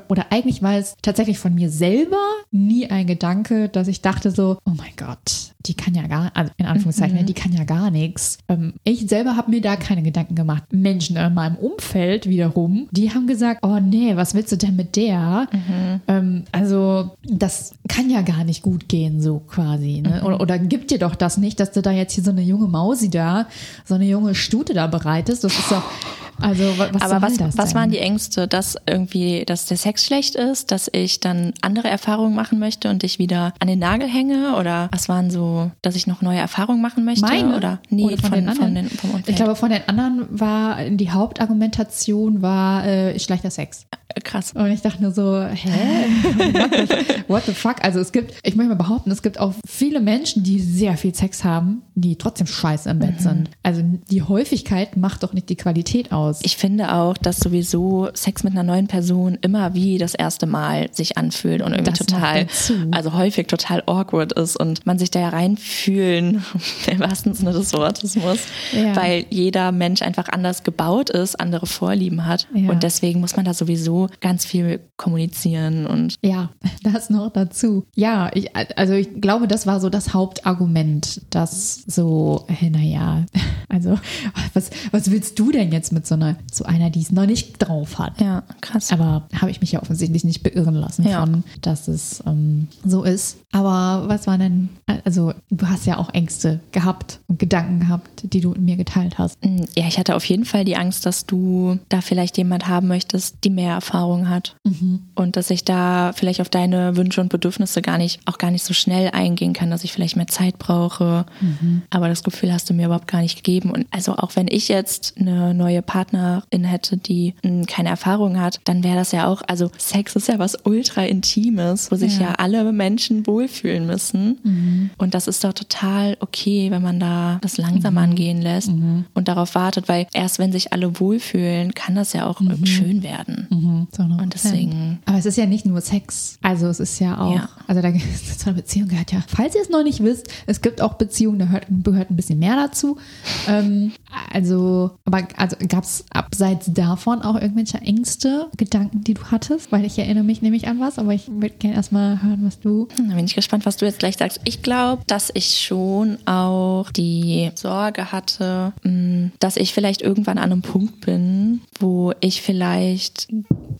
oder eigentlich war es tatsächlich von mir selber nie ein Gedanke, dass ich dachte so, oh mein Gott, die kann ja gar, also in Anführungszeichen, mhm. die kann ja gar nichts. Ähm, ich selber habe mir da keine Gedanken gemacht. Menschen in meinem Umfeld wiederum, die haben gesagt, oh nee, was willst du denn mit der? Mhm. Ähm, also das kann ja gar nicht gut gehen, so quasi. Ne? Mhm. Oder, oder gibt dir doch das nicht, dass du da jetzt hier so eine junge Mausi da, so eine junge Stute da bereitest. Das ist doch also was Aber was, was waren die Ängste, dass irgendwie, dass der Sex schlecht ist, dass ich dann andere Erfahrungen machen möchte und dich wieder an den Nagel hänge? Oder was waren so, dass ich noch neue Erfahrungen machen möchte? Meine? Oder nee, oder von, von, den anderen? Von den, vom Ich glaube, von den anderen war die Hauptargumentation war äh, schlechter Sex. Äh, krass. Und ich dachte nur so, hä? What [LAUGHS] the, what the fuck? Also es gibt, ich möchte mal behaupten, es gibt auch viele Menschen, die sehr viel Sex haben, die trotzdem scheiße im Bett mhm. sind. Also die Häufigkeit macht doch nicht die Qualität aus aus. Ich finde auch, dass sowieso Sex mit einer neuen Person immer wie das erste Mal sich anfühlt und irgendwie das total, also häufig total awkward ist und man sich da ja reinfühlen, [LAUGHS] im wahrsten Sinne des Wortes muss, ja. weil jeder Mensch einfach anders gebaut ist, andere Vorlieben hat ja. und deswegen muss man da sowieso ganz viel kommunizieren und. Ja, [LAUGHS] das noch dazu. Ja, ich, also ich glaube, das war so das Hauptargument, dass so, hey, naja, [LAUGHS] also was, was willst du denn jetzt mit so einer, so einer, die es noch nicht drauf hat? Ja, krass. Aber habe ich mich ja offensichtlich nicht beirren lassen ja. von, dass es ähm, so ist. Aber was war denn, also du hast ja auch Ängste gehabt und Gedanken gehabt, die du in mir geteilt hast. Mm, ja, ich hatte auf jeden Fall die Angst, dass du da vielleicht jemand haben möchtest, die mehr Erfahrung hat. Mhm. Und dass ich da vielleicht auf deine Wünsche und Bedürfnisse gar nicht, auch gar nicht so schnell eingehen kann, dass ich vielleicht mehr Zeit brauche. Mhm. Aber das Gefühl hast du mir überhaupt gar nicht gegeben. Und also auch wenn ich jetzt eine neue Partnerin hätte, die mm, keine Erfahrung hat, dann wäre das ja auch, also Sex ist ja was ultra Intimes, wo sich ja, ja alle Menschen wohl wohlfühlen müssen. Mhm. Und das ist doch total okay, wenn man da das langsam mhm. angehen lässt mhm. und darauf wartet, weil erst wenn sich alle wohlfühlen, kann das ja auch mhm. schön werden. Mhm. Und deswegen. Aber es ist ja nicht nur Sex. Also es ist ja auch, ja. also da zu [LAUGHS] einer Beziehung gehört ja, falls ihr es noch nicht wisst, es gibt auch Beziehungen, da hört, gehört ein bisschen mehr dazu. Ähm, also, aber also gab es abseits davon auch irgendwelche Ängste, Gedanken, die du hattest? Weil ich erinnere mich nämlich an was, aber ich würde gerne erstmal hören, was du. Hm, da bin ich gespannt, was du jetzt gleich sagst. Ich glaube, dass ich schon auch die Sorge hatte, hm, dass ich vielleicht irgendwann an einem Punkt bin, wo ich vielleicht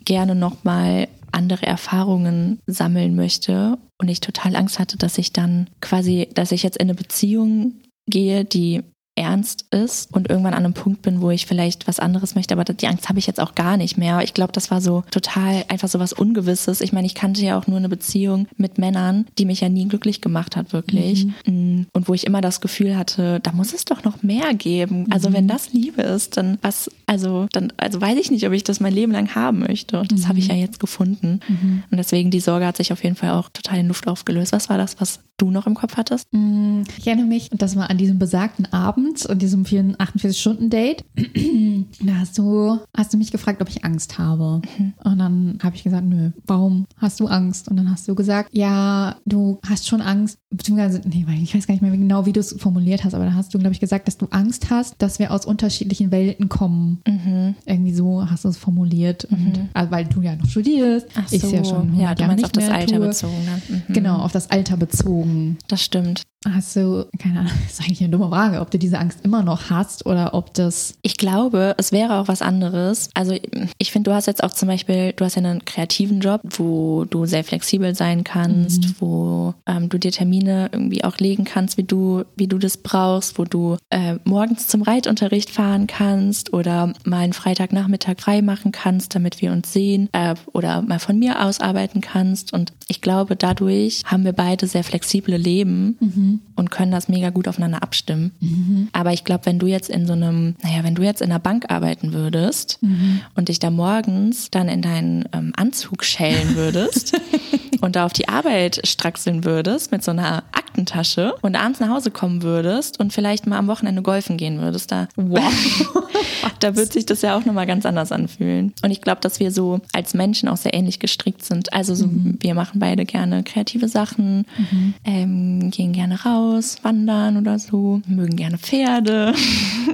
gerne nochmal andere Erfahrungen sammeln möchte und ich total Angst hatte, dass ich dann quasi, dass ich jetzt in eine Beziehung gehe, die ernst ist und irgendwann an einem Punkt bin, wo ich vielleicht was anderes möchte, aber die Angst habe ich jetzt auch gar nicht mehr. Ich glaube, das war so total einfach so was Ungewisses. Ich meine, ich kannte ja auch nur eine Beziehung mit Männern, die mich ja nie glücklich gemacht hat, wirklich. Mhm. Mm. Und wo ich immer das Gefühl hatte, da muss es doch noch mehr geben. Also mhm. wenn das Liebe ist, dann was, also dann, also weiß ich nicht, ob ich das mein Leben lang haben möchte. Und das mhm. habe ich ja jetzt gefunden. Mhm. Und deswegen die Sorge hat sich auf jeden Fall auch total in Luft aufgelöst. Was war das, was du noch im Kopf hattest? Mm, ich erinnere mich, das war an diesem besagten Abend Abend in diesem 48-Stunden-Date, [CLEARS THROAT] da hast du, hast du mich gefragt, ob ich Angst habe. Mhm. Und dann habe ich gesagt, nö, warum hast du Angst? Und dann hast du gesagt, ja, du hast schon Angst, beziehungsweise, nee, weil ich weiß gar nicht mehr genau, wie du es formuliert hast, aber da hast du, glaube ich, gesagt, dass du Angst hast, dass wir aus unterschiedlichen Welten kommen. Mhm. Irgendwie so hast du es formuliert. Und, also, weil du ja noch studierst, Ach ich so. ja schon ja, 100 du Jahre meinst nicht auf das Alter tue. bezogen. Ne? Mhm. Genau, auf das Alter bezogen. Das stimmt. Hast du, keine Ahnung, das [LAUGHS] ist eigentlich eine dumme Frage, ob du diese Angst immer noch hast oder ob das. Ich glaube, es wäre auch was anderes. Also ich finde, du hast jetzt auch zum Beispiel, du hast ja einen kreativen Job, wo du sehr flexibel sein kannst, wo ähm, du dir Termine irgendwie auch legen kannst, wie du, wie du das brauchst, wo du äh, morgens zum Reitunterricht fahren kannst oder mal einen Freitagnachmittag frei machen kannst, damit wir uns sehen äh, oder mal von mir aus arbeiten kannst. Und ich glaube, dadurch haben wir beide sehr flexible Leben und können das mega gut aufeinander abstimmen. Aber ich glaube, wenn du jetzt in so einem, naja, wenn du jetzt in einer Bank arbeiten würdest und dich da morgens dann in deinen ähm, Anzug schälen würdest [LAUGHS] und da auf die Arbeit straxeln würdest mit so einer Aktentasche und abends nach Hause kommen würdest und vielleicht mal am Wochenende golfen gehen würdest, da, [LAUGHS] da wird sich das ja auch nochmal ganz anders anfühlen. Und ich glaube, dass wir so als Menschen auch sehr ähnlich gestrickt sind. Also so, wir machen beide gerne kreative Sachen, ähm, gehen gerne raus, wandern oder so, mögen gerne Pferde.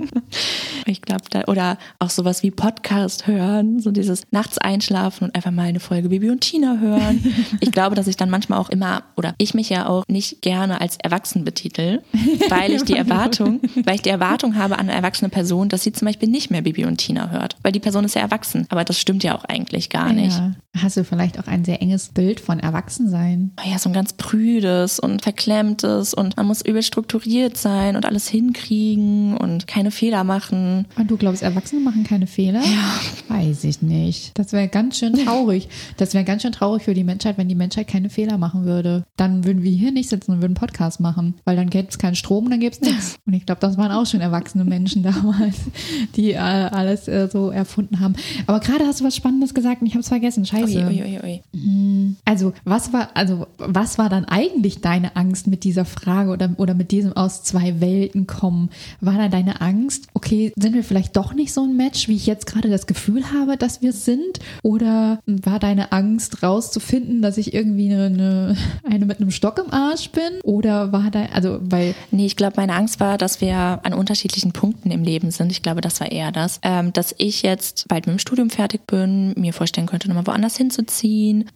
[LAUGHS] ich glaube, da, oder auch sowas wie Podcast hören, so dieses nachts einschlafen und einfach mal eine Folge Bibi und Tina hören. Ich [LAUGHS] glaube, dass ich dann manchmal auch immer, oder ich mich ja auch nicht gerne als erwachsen betitel, weil ich die [LAUGHS] Erwartung, weil ich die Erwartung habe an eine erwachsene Person, dass sie zum Beispiel nicht mehr Bibi und Tina hört. Weil die Person ist ja erwachsen. Aber das stimmt ja auch eigentlich gar nicht. Ja. Hast du vielleicht auch ein sehr enges Bild von Erwachsensein? ja, so ein ganz prüdes und verklemmtes und man muss übel strukturiert sein und alles hinkriegen und keine Fehler machen. Und du glaubst, Erwachsene machen keine Fehler? Ja. Weiß ich nicht. Das wäre ganz schön traurig. Das wäre ganz schön traurig für die Menschheit, wenn die Menschheit keine Fehler machen würde. Dann würden wir hier nicht sitzen und würden Podcast machen, weil dann gäbe es keinen Strom und dann gäbe es nichts. [LAUGHS] Und ich glaube, das waren auch schon erwachsene Menschen [LAUGHS] damals, die äh, alles äh, so erfunden haben. Aber gerade hast du was Spannendes gesagt und ich habe es vergessen. Scheiße. Ui, ui, ui, ui. Also was war, also was war dann eigentlich deine Angst mit dieser Frage oder, oder mit diesem aus zwei Welten kommen? War da deine Angst, okay, sind wir vielleicht doch nicht so ein Match, wie ich jetzt gerade das Gefühl habe, dass wir es sind? Oder war deine Angst rauszufinden, dass ich irgendwie eine, eine, mit einem Stock im Arsch bin? Oder war da, also weil, Nee, ich glaube, meine Angst war, dass wir an unterschiedlichen Punkten im Leben sind. Ich glaube, das war eher das. Ähm, dass ich jetzt bald mit dem Studium fertig bin, mir vorstellen könnte, nochmal woanders hinzuziehen,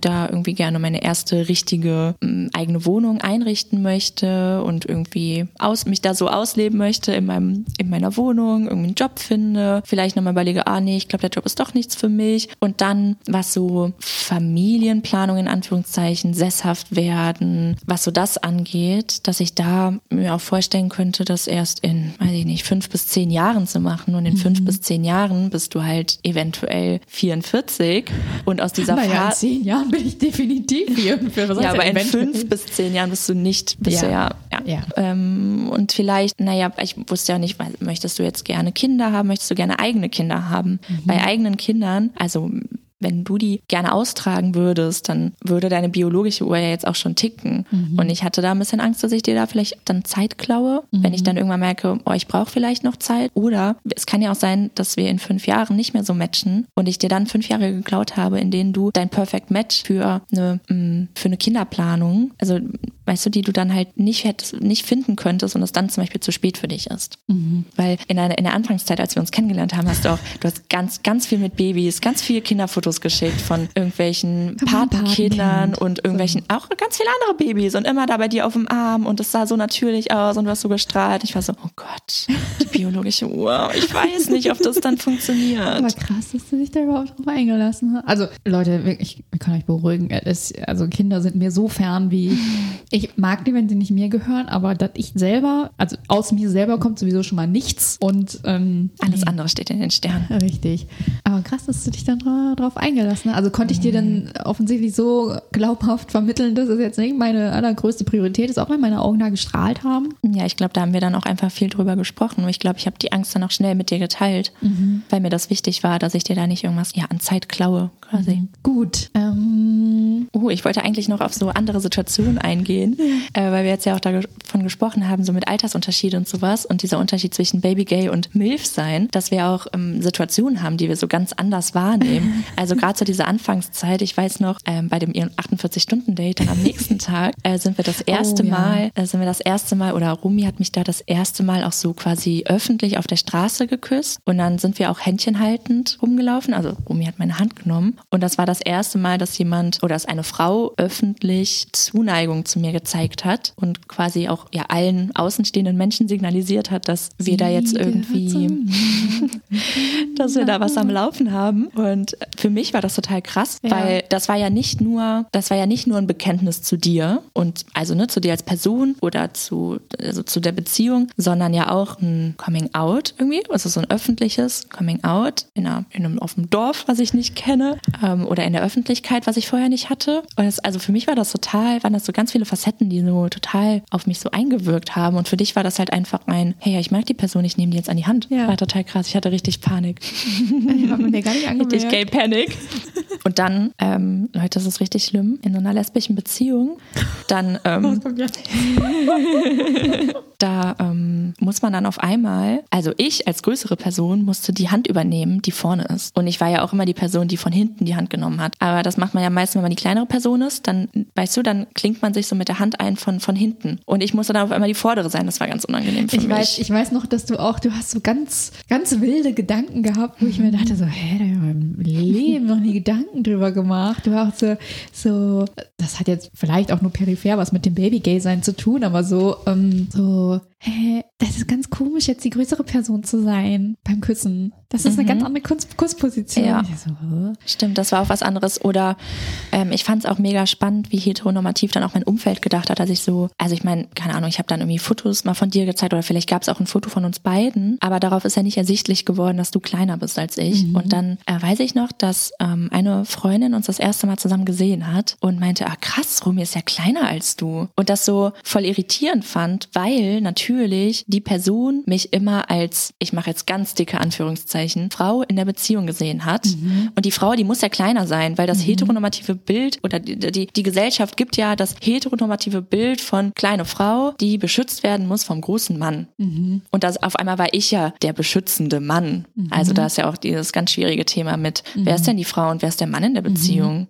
da irgendwie gerne meine erste richtige eigene Wohnung einrichten möchte und irgendwie aus, mich da so ausleben möchte in, meinem, in meiner Wohnung, irgendwie einen Job finde, vielleicht nochmal überlege, ah nee, ich glaube, der Job ist doch nichts für mich. Und dann, was so Familienplanung in Anführungszeichen, sesshaft werden, was so das angeht, dass ich da mir auch vorstellen könnte, das erst in, weiß ich nicht, fünf bis zehn Jahren zu machen. Und in fünf bis zehn Jahren bist du halt eventuell 44 und aus dieser naja, in Phase. zehn Jahren bin ich definitiv hier. Für was Ja, heißt aber in fünf bis zehn Jahren bist du nicht, bist Ja. du ja, ja. Ja. Ähm, und vielleicht, naja, ich wusste ja nicht, möchtest du jetzt gerne Kinder haben, möchtest du gerne eigene Kinder haben? Bei eigenen Kindern, also wenn du die gerne austragen würdest, dann würde deine biologische Uhr ja jetzt auch schon ticken. Und ich hatte da ein bisschen Angst, dass ich dir da vielleicht dann Zeit klaue, wenn ich dann irgendwann merke, oh, ich brauche vielleicht noch Zeit. Oder es kann ja auch sein, dass wir in fünf Jahren nicht mehr so matchen und ich dir dann fünf Jahre geklaut habe, in denen du dein Perfect Match für eine, mm, für eine Kinderplanung, also weißt du, die du dann halt nicht hättest, nicht finden könntest und es dann zum Beispiel zu spät für dich ist. Weil in der, in der Anfangszeit, als wir uns kennengelernt haben, hast du auch, du hast ganz, ganz viel mit Babys, ganz viele Kinderfotos geschickt von irgendwelchen Patenkindern Patenkind. und irgendwelchen, auch ganz viele andere Babys und immer da bei dir auf dem Arm und es sah so natürlich aus und du hast so gestrahlt. Ich war so, oh Gott, die biologische Uhr. Ich weiß nicht, ob das dann funktioniert. Aber krass, dass du dich da überhaupt drauf eingelassen hast. Also, Leute, ich kann euch beruhigen. Es, also, Kinder sind mir so fern wie. Ich mag die, wenn sie nicht mir gehören, aber dass ich selber, also aus mir selber kommt sowieso schon mal nichts. Und ähm, Alles andere steht in den Sternen. Richtig. Aber krass, dass du dich dann dra- drauf eingelassen hast. Also konnte ich dir dann offensichtlich so glaubhaft vermitteln, dass es jetzt nicht meine allergrößte Priorität ist, auch wenn meine Augen da gestrahlt haben. Ja, ich glaube, da haben wir dann auch einfach viel drüber gesprochen. Und ich glaube, ich habe die Angst dann auch schnell mit dir geteilt, weil mir das wichtig war, dass ich dir da nicht irgendwas ja, an Zeit klaue, quasi. Gut. Ähm, Oh, ich wollte eigentlich noch auf so andere Situationen eingehen, äh, weil wir jetzt ja auch davon gesprochen haben, so mit Altersunterschied und sowas und dieser Unterschied zwischen Baby Gay und MILF sein, dass wir auch ähm, Situationen haben, die wir so ganz anders wahrnehmen. [LAUGHS] Also gerade so diese Anfangszeit, ich weiß noch, ähm, bei dem 48-Stunden-Date dann am nächsten Tag äh, sind wir das erste Oh, ja. Mal, äh, sind wir das erste Mal oder Rumi hat mich da das erste Mal auch so quasi öffentlich auf der Straße geküsst und dann sind wir auch Händchen haltend rumgelaufen. Also Rumi hat meine Hand genommen und das war das erste Mal, dass jemand oder dass eine Frau öffentlich Zuneigung zu mir gezeigt hat und quasi auch ja allen außenstehenden Menschen signalisiert hat, dass wir da jetzt irgendwie [LAUGHS] dass wir da was am Laufen haben. Und für mich war das total krass, Ja. weil das war ja nicht nur, das war ja nicht nur ein Bekenntnis zu dir und also ne, zu dir als Person oder zu, also zu der Beziehung, sondern ja auch ein Coming Out irgendwie. Also so ein öffentliches Coming Out in, einer, in einem, auf dem Dorf, was ich nicht kenne, ähm, oder in der Öffentlichkeit, was ich vorher nicht hatte. Und das, also für mich war das total, waren das so ganz viele Facetten, die so total auf mich so eingewirkt haben. Und für dich war das halt einfach ein, hey, ich mag die Person, ich nehme die jetzt an die Hand. Ja. War total krass. Ich hatte richtig Panik. [LAUGHS] Ich habe mir gar nicht [LAUGHS] Richtig angemerkt. Gay Panic. Und dann, ähm, Leute, das ist richtig schlimm, in so einer lesbischen Beziehung, dann, ähm, [LAUGHS] da ähm, muss man dann auf einmal, also ich als größere Person musste die Hand übernehmen, die vorne ist. Und ich war ja auch immer die Person, die von hinten die Hand genommen hat. Aber das macht man ja meistens, wenn man die kleinere Person ist, dann, weißt du, dann klingt man sich so mit der Hand ein von, von hinten. Und ich musste dann auf einmal die vordere sein. Das war ganz unangenehm für Ich mich. weiß, ich weiß noch, dass du auch, du hast so ganz, ganz wilde Gedanken gehabt, wo ich mir dachte so, hä, da habe ich in meinem Leben noch nie Gedanken drüber gemacht. Du hast so, so, das hat jetzt vielleicht auch nur peripher was mit dem Baby-Gay-Sein zu tun, aber so, ähm, so, hä, das ist ganz komisch, jetzt die größere Person zu sein beim Küssen. Das ist eine ganz andere Kuss Kussposition. Ja. So? Stimmt, das war auch was anderes. Oder ähm, ich fand es auch mega spannend, wie heteronormativ dann auch mein Umfeld gedacht hat, dass ich so, also ich meine, keine Ahnung, ich habe dann irgendwie Fotos mal von dir gezeigt oder vielleicht gab es auch ein Foto von uns beiden, aber darauf ist ja nicht ersichtlich geworden, dass du kleiner bist als ich. Und dann äh, weiß ich noch, dass ähm, eine Freundin uns das erste Mal zusammen gesehen hat und meinte, ah krass, Romy ist ja kleiner als du. Und das so voll irritierend fand, weil natürlich die Person mich immer als, ich mache jetzt ganz dicke Anführungszeichen, Frau in der Beziehung gesehen hat. Und die Frau, die muss ja kleiner sein, weil das heteronormative Bild oder die, die, die Gesellschaft gibt ja das heteronormative Bild von kleine Frau, die beschützt werden muss vom großen Mann. Und das auf einmal war ich ja der beschützende Mann. Also da ist ja auch dieses ganz schwierige Thema mit, wer ist denn die Frau und wer ist der Mann in der Beziehung?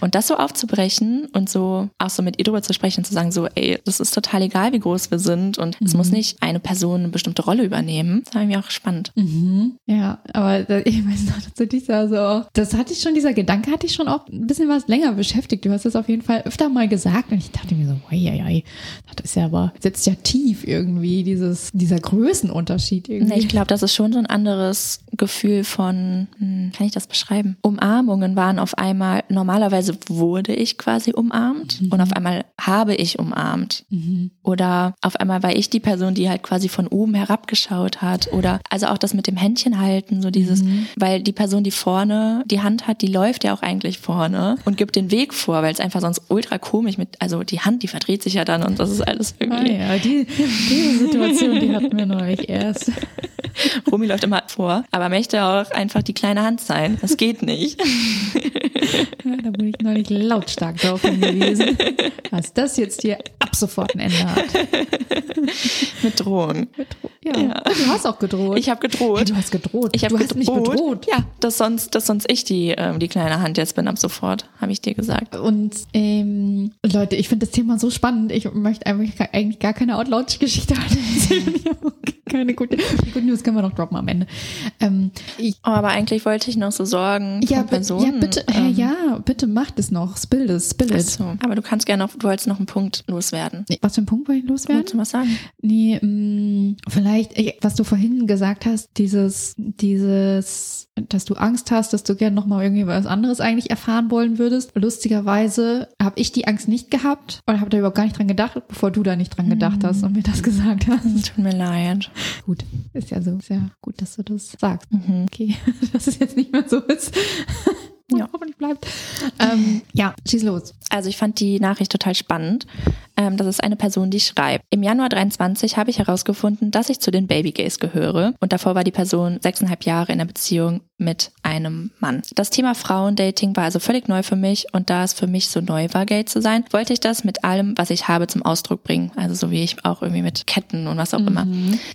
Und das so aufzubrechen und so auch so mit ihr drüber zu sprechen und zu sagen, so, ey, das ist total egal, wie groß wir sind und es muss nicht eine Person eine bestimmte Rolle übernehmen. Das war mir auch spannend. Ja, aber ich weiß noch, dass du dich da so, das hatte ich schon, dieser Gedanke hatte ich schon auch ein bisschen was länger beschäftigt. Du hast es auf jeden Fall öfter mal gesagt und ich dachte mir so, oi, oi, oi, das ist ja aber, sitzt ja tief irgendwie, dieses, dieser Größenunterschied irgendwie. Nee, ich glaube, das ist schon so ein anderes Gefühl von, hm, kann ich das beschreiben? Umarmungen waren auf einmal, normalerweise wurde ich quasi umarmt und auf einmal habe ich umarmt. Oder auf einmal war ich die Person, die halt quasi von oben herabgeschaut hat. Oder also auch das mit dem Händchen halten, so dieses, weil die Person, die vorne die Hand hat, die läuft ja auch eigentlich vorne und gibt den Weg vor, weil es einfach sonst ultra komisch mit, also die Hand, die verdreht sich ja dann und das ist alles Ah, irgendwie. ja, die, diese Situation, die hatten wir neulich erst. [LAUGHS] Romy läuft immer vor, aber möchte auch einfach die kleine Hand sein. Das geht nicht. [LAUGHS] Ja, da wurde ich neulich lautstark drauf hingewiesen, dass das jetzt hier ab sofort ein Ende hat. [LAUGHS] Mit Drohung. Ja, Ja. du hast auch gedroht. Ich habe gedroht. du hast gedroht. Ich habe du hast mich bedroht. Ja, dass sonst, dass sonst ich die, ähm, die kleine Hand jetzt bin ab sofort, habe ich dir gesagt. Und ähm, Leute, ich finde das Thema so spannend. Ich möchte eigentlich, gar- eigentlich gar keine Outlaw-Geschichte [LAUGHS] erzählen. Keine gute, Good News können wir noch droppen am Ende. Ähm, ich, Oh, aber eigentlich wollte ich noch so Sorgen ja, von Personen. ja, bitte, äh, ähm, ja, bitte macht es noch. Spill es, spill it. so. Aber du kannst gerne noch, du wolltest noch einen Punkt loswerden. Nee, Was für ein Punkt wollte ich loswerden? Wolltest du was sagen? Nee, mh, vielleicht, äh, was du vorhin gesagt hast, dieses, dieses, dass du Angst hast, dass du gerne nochmal irgendwie was anderes eigentlich erfahren wollen würdest. Lustigerweise habe ich die Angst nicht gehabt und habe da überhaupt gar nicht dran gedacht, bevor du da nicht dran gedacht hast und mir das gesagt hast. Tut mir leid. Gut, ist ja so, ist ja gut, dass du das sagst. Mhm. Okay, [LAUGHS] dass es jetzt nicht mehr so ist. Ja. [LAUGHS] hoffentlich bleibt. Ähm, ja, schieß los. Also ich fand die Nachricht total spannend. Ähm, das ist eine Person, die schreibt. Im Januar 23 habe ich herausgefunden, dass ich zu den Babygays gehöre. Und davor war die Person sechseinhalb Jahre in einer Beziehung mit einem Mann. Das Thema Frauendating war also völlig neu für mich und da es für mich so neu war, gay zu sein, wollte ich das mit allem, was ich habe, zum Ausdruck bringen. Also so wie ich auch irgendwie mit Ketten und was auch mhm. immer.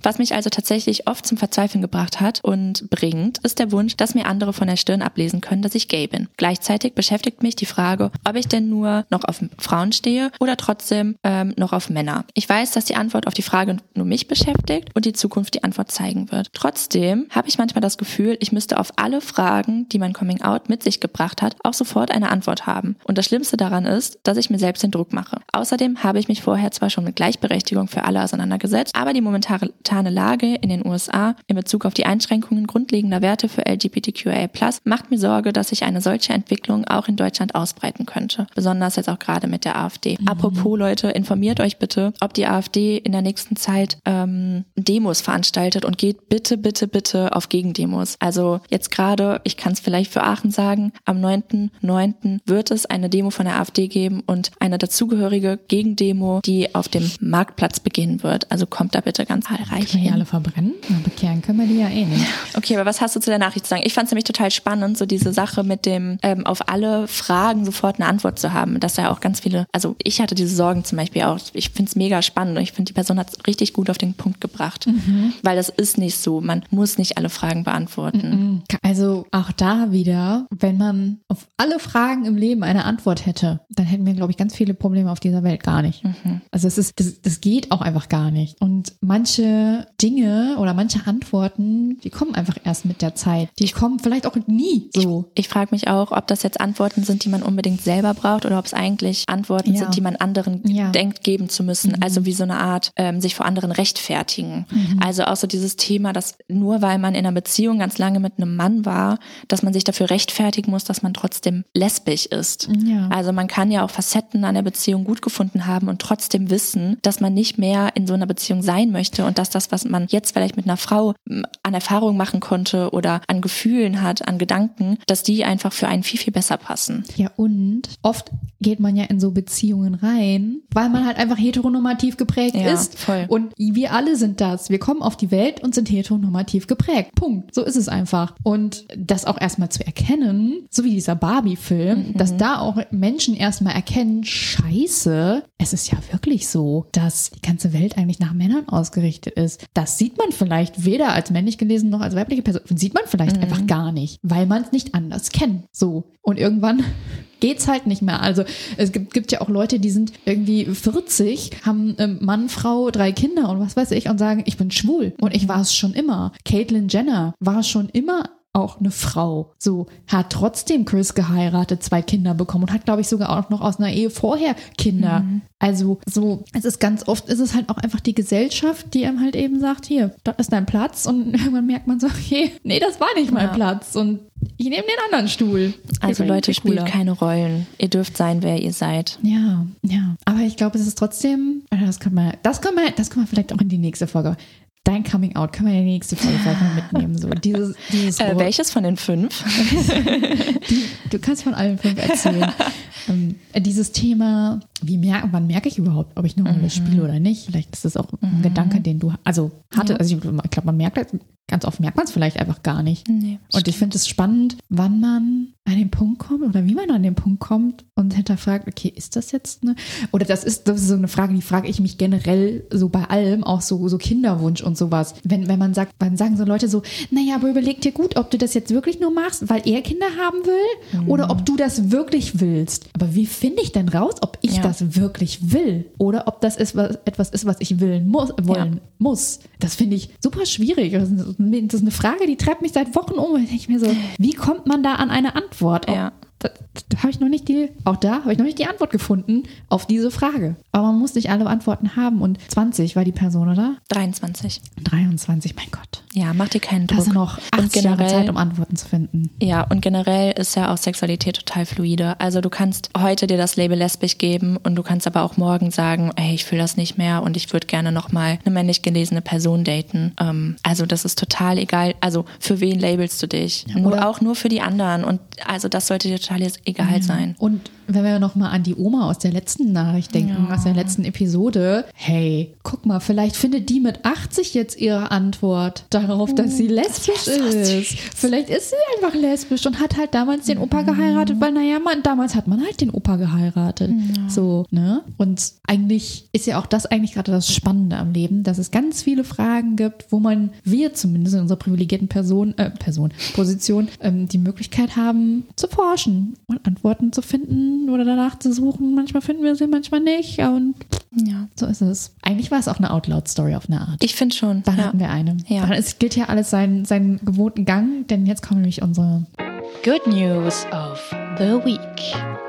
Was mich also tatsächlich oft zum Verzweifeln gebracht hat und bringt, ist der Wunsch, dass mir andere von der Stirn ablesen können, dass ich gay bin. Gleichzeitig beschäftigt mich die Frage, ob ich denn nur noch auf Frauen stehe oder trotzdem ähm, noch auf Männer. Ich weiß, dass die Antwort auf die Frage nur mich beschäftigt und die Zukunft die Antwort zeigen wird. Trotzdem habe ich manchmal das Gefühl, ich müsste auf alle Fragen, die mein Coming Out mit sich gebracht hat, auch sofort eine Antwort haben. Und das Schlimmste daran ist, dass ich mir selbst den Druck mache. Außerdem habe ich mich vorher zwar schon mit Gleichberechtigung für alle auseinandergesetzt, aber die momentane Lage in den USA in Bezug auf die Einschränkungen grundlegender Werte für LGBTQIA+ macht mir Sorge, dass sich eine solche Entwicklung auch in Deutschland ausbreiten könnte. Besonders jetzt auch gerade mit der AfD. Mhm. Apropos Leute, informiert euch bitte, ob die AfD in der nächsten Zeit ähm, Demos veranstaltet und geht bitte, bitte, bitte auf Gegendemos. Also jetzt gerade, ich kann es vielleicht für Aachen sagen, am 9.9. wird es eine Demo von der AfD geben und eine dazugehörige Gegendemo, die auf dem Marktplatz beginnen wird. Also kommt da bitte ganz zahlreich hin. alle verbrennen? Ja, bekehren können wir die ja eh nicht. Okay, aber was hast du zu der Nachricht zu sagen? Ich fand es nämlich total spannend, so diese Sache mit dem ähm, auf alle Fragen sofort eine Antwort zu haben. Dass ja auch ganz viele, also ich hatte diese Sorgen zum Beispiel auch. Ich finde es mega spannend und ich finde, die Person hat es richtig gut auf den Punkt gebracht. Mhm. Weil das ist nicht so. Man muss nicht alle Fragen beantworten. Mhm. Also auch da wieder, wenn man auf alle Fragen im Leben eine Antwort hätte, dann hätten wir, glaube ich, ganz viele Probleme auf dieser Welt gar nicht. Mhm. Also es ist, das, das geht auch einfach gar nicht. Und manche Dinge oder manche Antworten, die kommen einfach erst mit der Zeit. Die kommen vielleicht auch nie so. Ich, ich frage mich auch, ob das jetzt Antworten sind, die man unbedingt selber braucht oder ob es eigentlich Antworten ja. sind, die man anderen ja. denkt, geben zu müssen. Mhm. Also wie so eine Art, ähm, sich vor anderen rechtfertigen. Mhm. Also auch so dieses Thema, dass nur weil man in einer Beziehung ganz lange mit einem Mann war, dass man sich dafür rechtfertigen muss, dass man trotzdem lesbisch ist. Ja. Also man kann ja auch Facetten an der Beziehung gut gefunden haben und trotzdem wissen, dass man nicht mehr in so einer Beziehung sein möchte und dass das, was man jetzt vielleicht mit einer Frau an Erfahrung machen konnte oder an Gefühlen hat, an Gedanken, dass die einfach für einen viel, viel besser passen. Ja, und oft geht man ja in so Beziehungen rein, weil man halt einfach heteronormativ geprägt ja, ist. Voll. Und wir alle sind das. Wir kommen auf die Welt und sind heteronormativ geprägt. Punkt. So ist es einfach. Und das auch erstmal zu erkennen, so wie dieser Barbie-Film, mhm. dass da auch Menschen erstmal erkennen, scheiße, es ist ja wirklich so, dass die ganze Welt eigentlich nach Männern ausgerichtet ist. Das sieht man vielleicht weder als männlich gelesen noch als weibliche Person. Sieht man vielleicht mhm. einfach gar nicht, weil man es nicht anders kennt. So. Und irgendwann geht's halt nicht mehr. Also es gibt, gibt ja auch Leute, die sind irgendwie 40, haben ähm, Mann, Frau, drei Kinder und was weiß ich und sagen, ich bin schwul und ich war es schon immer. Caitlyn Jenner war schon immer auch eine Frau. So hat trotzdem Chris geheiratet, zwei Kinder bekommen und hat, glaube ich, sogar auch noch aus einer Ehe vorher Kinder. Mhm. Also so, es ist ganz oft, ist es halt auch einfach die Gesellschaft, die einem halt eben sagt, hier, dort ist dein Platz und [LAUGHS] irgendwann merkt man so, okay, nee, das war nicht mein ja. Platz und ich nehme den anderen Stuhl. Also Leute, spielt keine Rollen. Ihr dürft sein, wer ihr seid. Ja, ja. Aber ich glaube, es ist trotzdem, das kann man, das kann man, das kann man vielleicht auch in die nächste Folge dein Coming Out können wir in die nächste Folge vielleicht mal mitnehmen. So, dieses, dieses äh, welches von den fünf? [LAUGHS] die, du kannst von allen fünf erzählen. [LAUGHS] ähm, dieses Thema, wie merke, wann merke ich überhaupt, ob ich eine Rolle mhm. spiele oder nicht? Vielleicht ist das auch ein mhm. Gedanke, den du also hatte. Ja. Also ich, ich glaube, man merkt ganz oft merkt man es vielleicht einfach gar nicht. Nee, und ich finde es spannend, wann man an den Punkt kommt oder wie man an den Punkt kommt und hinterfragt, okay, ist das jetzt eine, oder das ist, das ist so eine Frage, die frage ich mich generell so bei allem, auch so, so Kinderwunsch und sowas. Wenn, wenn man sagt, dann sagen so Leute so, naja, aber überleg dir gut, ob du das jetzt wirklich nur machst, weil er Kinder haben will mhm. oder ob du das wirklich willst. Aber wie finde ich denn raus, ob ich ja. Das wirklich will oder ob das ist, was, etwas ist, was ich willen muss, wollen ja. muss? Das finde ich super schwierig. Das ist eine Frage, die treibt mich seit Wochen um. Ich mir so, wie kommt man da an eine Antwort? Antwort. Ja. Da, da habe ich noch nicht die, auch da habe ich noch nicht die Antwort gefunden auf diese Frage. Aber man muss nicht alle Antworten haben. Und 20 war die Person, oder? 23. 23, mein Gott. Ja, mach dir keinen Druck. ist noch 80 Jahre Zeit, um Antworten zu finden. Ja, und generell ist ja auch Sexualität total fluide. Also du kannst heute dir das Label lesbisch geben und du kannst aber auch morgen sagen, ey, ich fühle das nicht mehr und ich würde gerne nochmal eine männlich gelesene Person daten. Ähm, also das ist total egal. Also für wen labelst du dich? nur oder- auch nur für die anderen. Und also das sollte dir total jetzt egal sein. Und wenn wir nochmal an die Oma aus der letzten Nachricht denken, Ja. aus der letzten Episode, hey, guck mal, vielleicht findet die mit 80 jetzt ihre Antwort darauf, dass sie lesbisch so ist. Vielleicht ist sie einfach lesbisch und hat halt damals den Opa geheiratet, weil, naja, man, damals hat man halt den Opa geheiratet. So, ne? Und eigentlich ist ja auch das eigentlich gerade das Spannende am Leben, dass es ganz viele Fragen gibt, wo man, wir zumindest in unserer privilegierten Person, äh, Person, Position, ähm, die Möglichkeit haben, zu forschen und Antworten zu finden oder danach zu suchen. Manchmal finden wir sie, manchmal nicht. Und Ja. so ist es. Eigentlich war es auch eine Outloud-Story auf eine Art. Ich finde schon. Dann ja. hatten wir eine. Ja. Dann, es gilt ja alles seinen, seinen gewohnten Gang, denn jetzt kommen nämlich unsere Good News of the Week.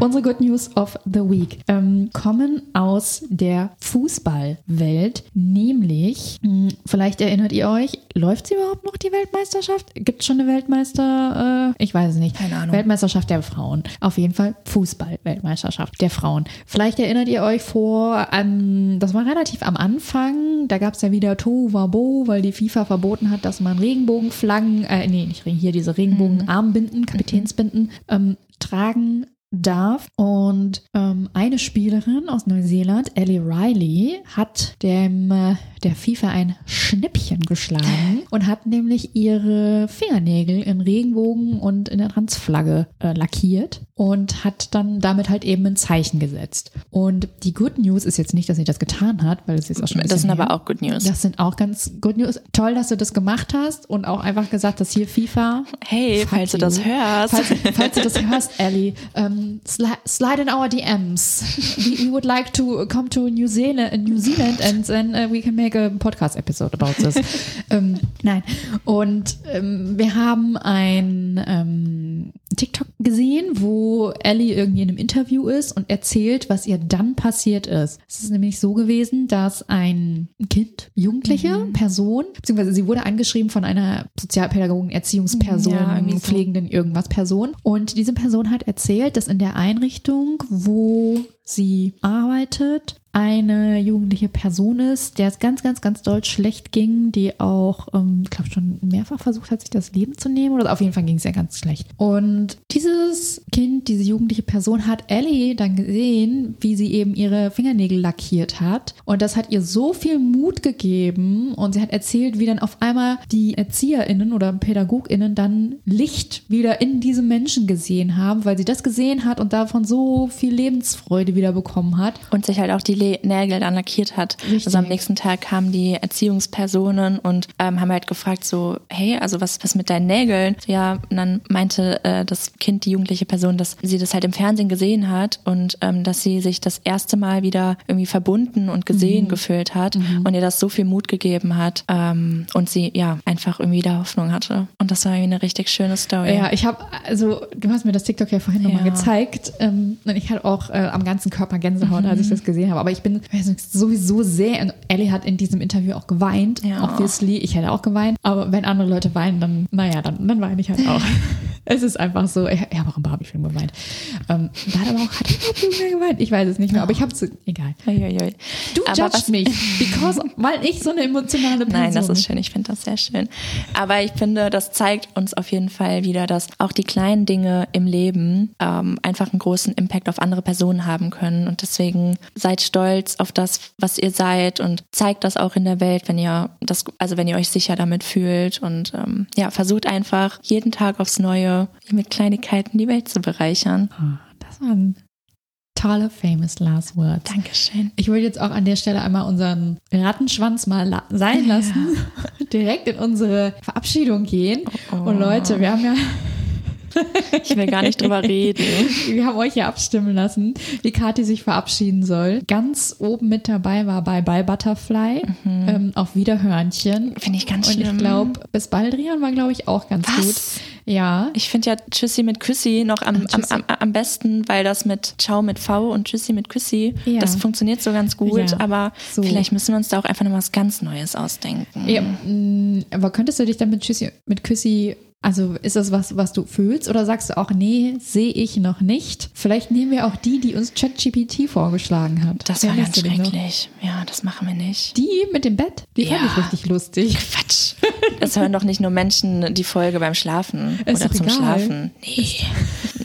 Unsere Good News of the Week ähm, kommen aus der Fußballwelt, nämlich, mh, vielleicht erinnert ihr euch, läuft sie überhaupt noch die Weltmeisterschaft? Gibt es schon eine Weltmeister? Äh, ich weiß es nicht. Keine Ahnung. Weltmeisterschaft der Frauen. Auf jeden Fall Fußball-Weltmeisterschaft der Frauen. Vielleicht erinnert ihr euch vor, ähm, das war relativ am Anfang, da gab es ja wieder Tohuwabo, weil die FIFA verboten hat, dass man Regenbogenflaggen, äh, nee, nicht hier diese Regenbogenarmbinden, Kapitänsbinden ähm, tragen darf. Und ähm, eine Spielerin aus Neuseeland, Ellie Riley, hat dem äh, der FIFA ein Schnippchen geschlagen [LAUGHS] und hat nämlich ihre Fingernägel in Regenbogen und in der Transflagge äh, lackiert und hat dann damit halt eben ein Zeichen gesetzt. Und die Good News ist jetzt nicht, dass sie das getan hat, weil es ist auch schon Das sind aber her. auch Good News. Das sind auch ganz Good News. Toll, dass du das gemacht hast und auch einfach gesagt, dass hier FIFA hey, falls du you. das hörst. Falls, falls du das [LAUGHS] hörst, Ellie, um, sli slide in our DMs. We, we would like to come to New Zealand, New Zealand and then uh, we can make a podcast episode about this. [LAUGHS] ähm, nein. Und ähm, wir haben ein ähm, TikTok gesehen, wo Ellie irgendwie in einem Interview ist und erzählt, was ihr dann passiert ist. Es ist nämlich so gewesen, dass ein Kind, Jugendliche, Person, beziehungsweise sie wurde angeschrieben von einer Sozialpädagogin, Erziehungsperson, Ja, irgendwie pflegenden irgendwas Person. Und diese Person hat erzählt, dass in der Einrichtung, wo sie arbeitet, eine jugendliche Person ist, der es ganz, ganz, ganz doll schlecht ging, die auch, ähm, ich glaube, schon mehrfach versucht hat, sich das Leben zu nehmen oder auf jeden Fall ging es ja ganz schlecht. Und dieses Kind, diese jugendliche Person hat Ellie dann gesehen, wie sie eben ihre Fingernägel lackiert hat. Und das hat ihr so viel Mut gegeben und sie hat erzählt, wie dann auf einmal die ErzieherInnen oder PädagogInnen dann Licht wieder in diesem Menschen gesehen haben, weil sie das gesehen hat und davon so viel Lebensfreude wieder bekommen hat. und sich halt auch die Le Nägel dann lackiert hat. Richtig. Also am nächsten Tag kamen die Erziehungspersonen und ähm, haben halt gefragt so, hey, also was was mit deinen Nägeln? Ja, und dann meinte äh, das Kind, die jugendliche Person, dass sie das halt im Fernsehen gesehen hat und ähm, dass sie sich das erste Mal wieder irgendwie verbunden und Mhm. gesehen gefühlt hat und ihr das so viel Mut gegeben hat ähm, und sie ja einfach irgendwie wieder Hoffnung hatte. Und das war irgendwie eine richtig schöne Story. Ja, ich habe, also du hast mir das TikTok ja vorhin nochmal Ja. gezeigt ähm, und ich hatte auch äh, am ganzen Körper Gänsehaut, als ich das gesehen habe. Aber ich bin sowieso sehr, und Ellie hat in diesem Interview auch geweint, Ja. obviously. Ich hätte auch geweint, aber wenn andere Leute weinen, dann, naja, dann, dann weine ich halt auch. [LAUGHS] es ist einfach so, ich, ich habe auch im Barbie-Film geweint. Ähm, da hat aber auch, hat er überhaupt irgendwer geweint? Ich weiß es nicht mehr, aber ich habe es, egal. Uiuiui. Du Aber judgst was- mich, [LAUGHS] because, weil ich so eine emotionale Person Nein, das bin. ist schön. Ich finde das sehr schön. Aber ich finde, das zeigt uns auf jeden Fall wieder, dass auch die kleinen Dinge im Leben ähm, einfach einen großen Impact auf andere Personen haben können. Und deswegen seid stolz auf das, was ihr seid und zeigt das auch in der Welt, wenn ihr das, also wenn ihr euch sicher damit fühlt. Und ähm, ja, versucht einfach jeden Tag aufs Neue mit Kleinigkeiten die Welt zu bereichern. Ah, Das waren tolle, famous last words. Dankeschön. Ich würde jetzt auch an der Stelle einmal unseren Rattenschwanz mal la sein lassen, [LAUGHS] direkt in unsere Verabschiedung gehen. Oh. Und Leute, wir haben ja, Ich will gar nicht drüber reden. [LAUGHS] wir haben euch ja abstimmen lassen, wie Kathi sich verabschieden soll. Ganz oben mit dabei war Bye Bye Butterfly, ähm, auf Wiederhörnchen. Finde ich ganz Und schlimm. ich glaube, bis Baldrian war, glaube ich, auch ganz Was? gut. Ja. Ich finde ja Tschüssi mit Küssi noch am, am, am, am besten, weil das mit Ciao mit V und Tschüssi mit Küssi, Ja. das funktioniert so ganz gut. Ja, aber so. vielleicht müssen wir uns da auch einfach noch was ganz Neues ausdenken. ja mh, aber könntest du dich dann mit Tschüssi, mit Küssi, also ist das was, was du fühlst oder sagst du auch, nee, sehe ich noch nicht? Vielleicht nehmen wir auch die, die uns ChatGPT vorgeschlagen hat. Das war Erinnerst ganz schrecklich. Ja, das machen wir nicht. Die mit dem Bett, die fand Ja. ich richtig lustig. Quatsch. Das hören doch nicht nur Menschen die Folge beim Schlafen Ist oder zum egal. Schlafen. Nee,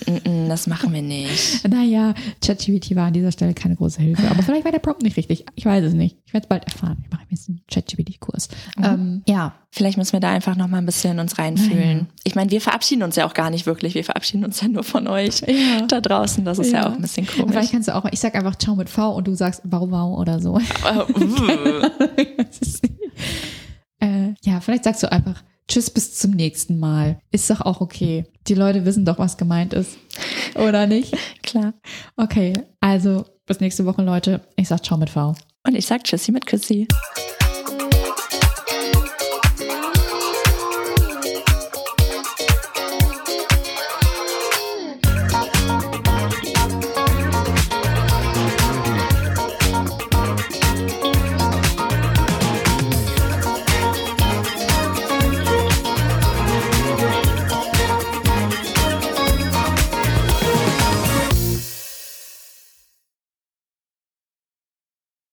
Mm, mm, das machen wir nicht. Naja, ChatGPT war an dieser Stelle keine große Hilfe. Aber vielleicht war der Prompt nicht richtig. Ich weiß es nicht. Ich werde es bald erfahren. Ich mache jetzt einen ChatGPT-Kurs. Ähm, ja, Vielleicht müssen wir da einfach noch mal ein bisschen uns reinfühlen. Ich meine, wir verabschieden uns ja auch gar nicht wirklich. Wir verabschieden uns ja nur von euch Ja. da draußen. Das ist ja, Ja. auch ein bisschen Vielleicht komisch. kannst du auch, ich sag einfach Ciao mit V und du sagst Wow Wow oder so. Äh, uh. [LAUGHS] [LAUGHS] Äh, ja, vielleicht sagst du einfach Tschüss bis zum nächsten Mal. Ist doch auch okay. Die Leute wissen doch, was gemeint ist. Oder nicht? [LAUGHS] Klar. Okay, also bis nächste Woche, Leute. Ich sag Ciao mit V. Und ich sag Tschüssi mit Küssi.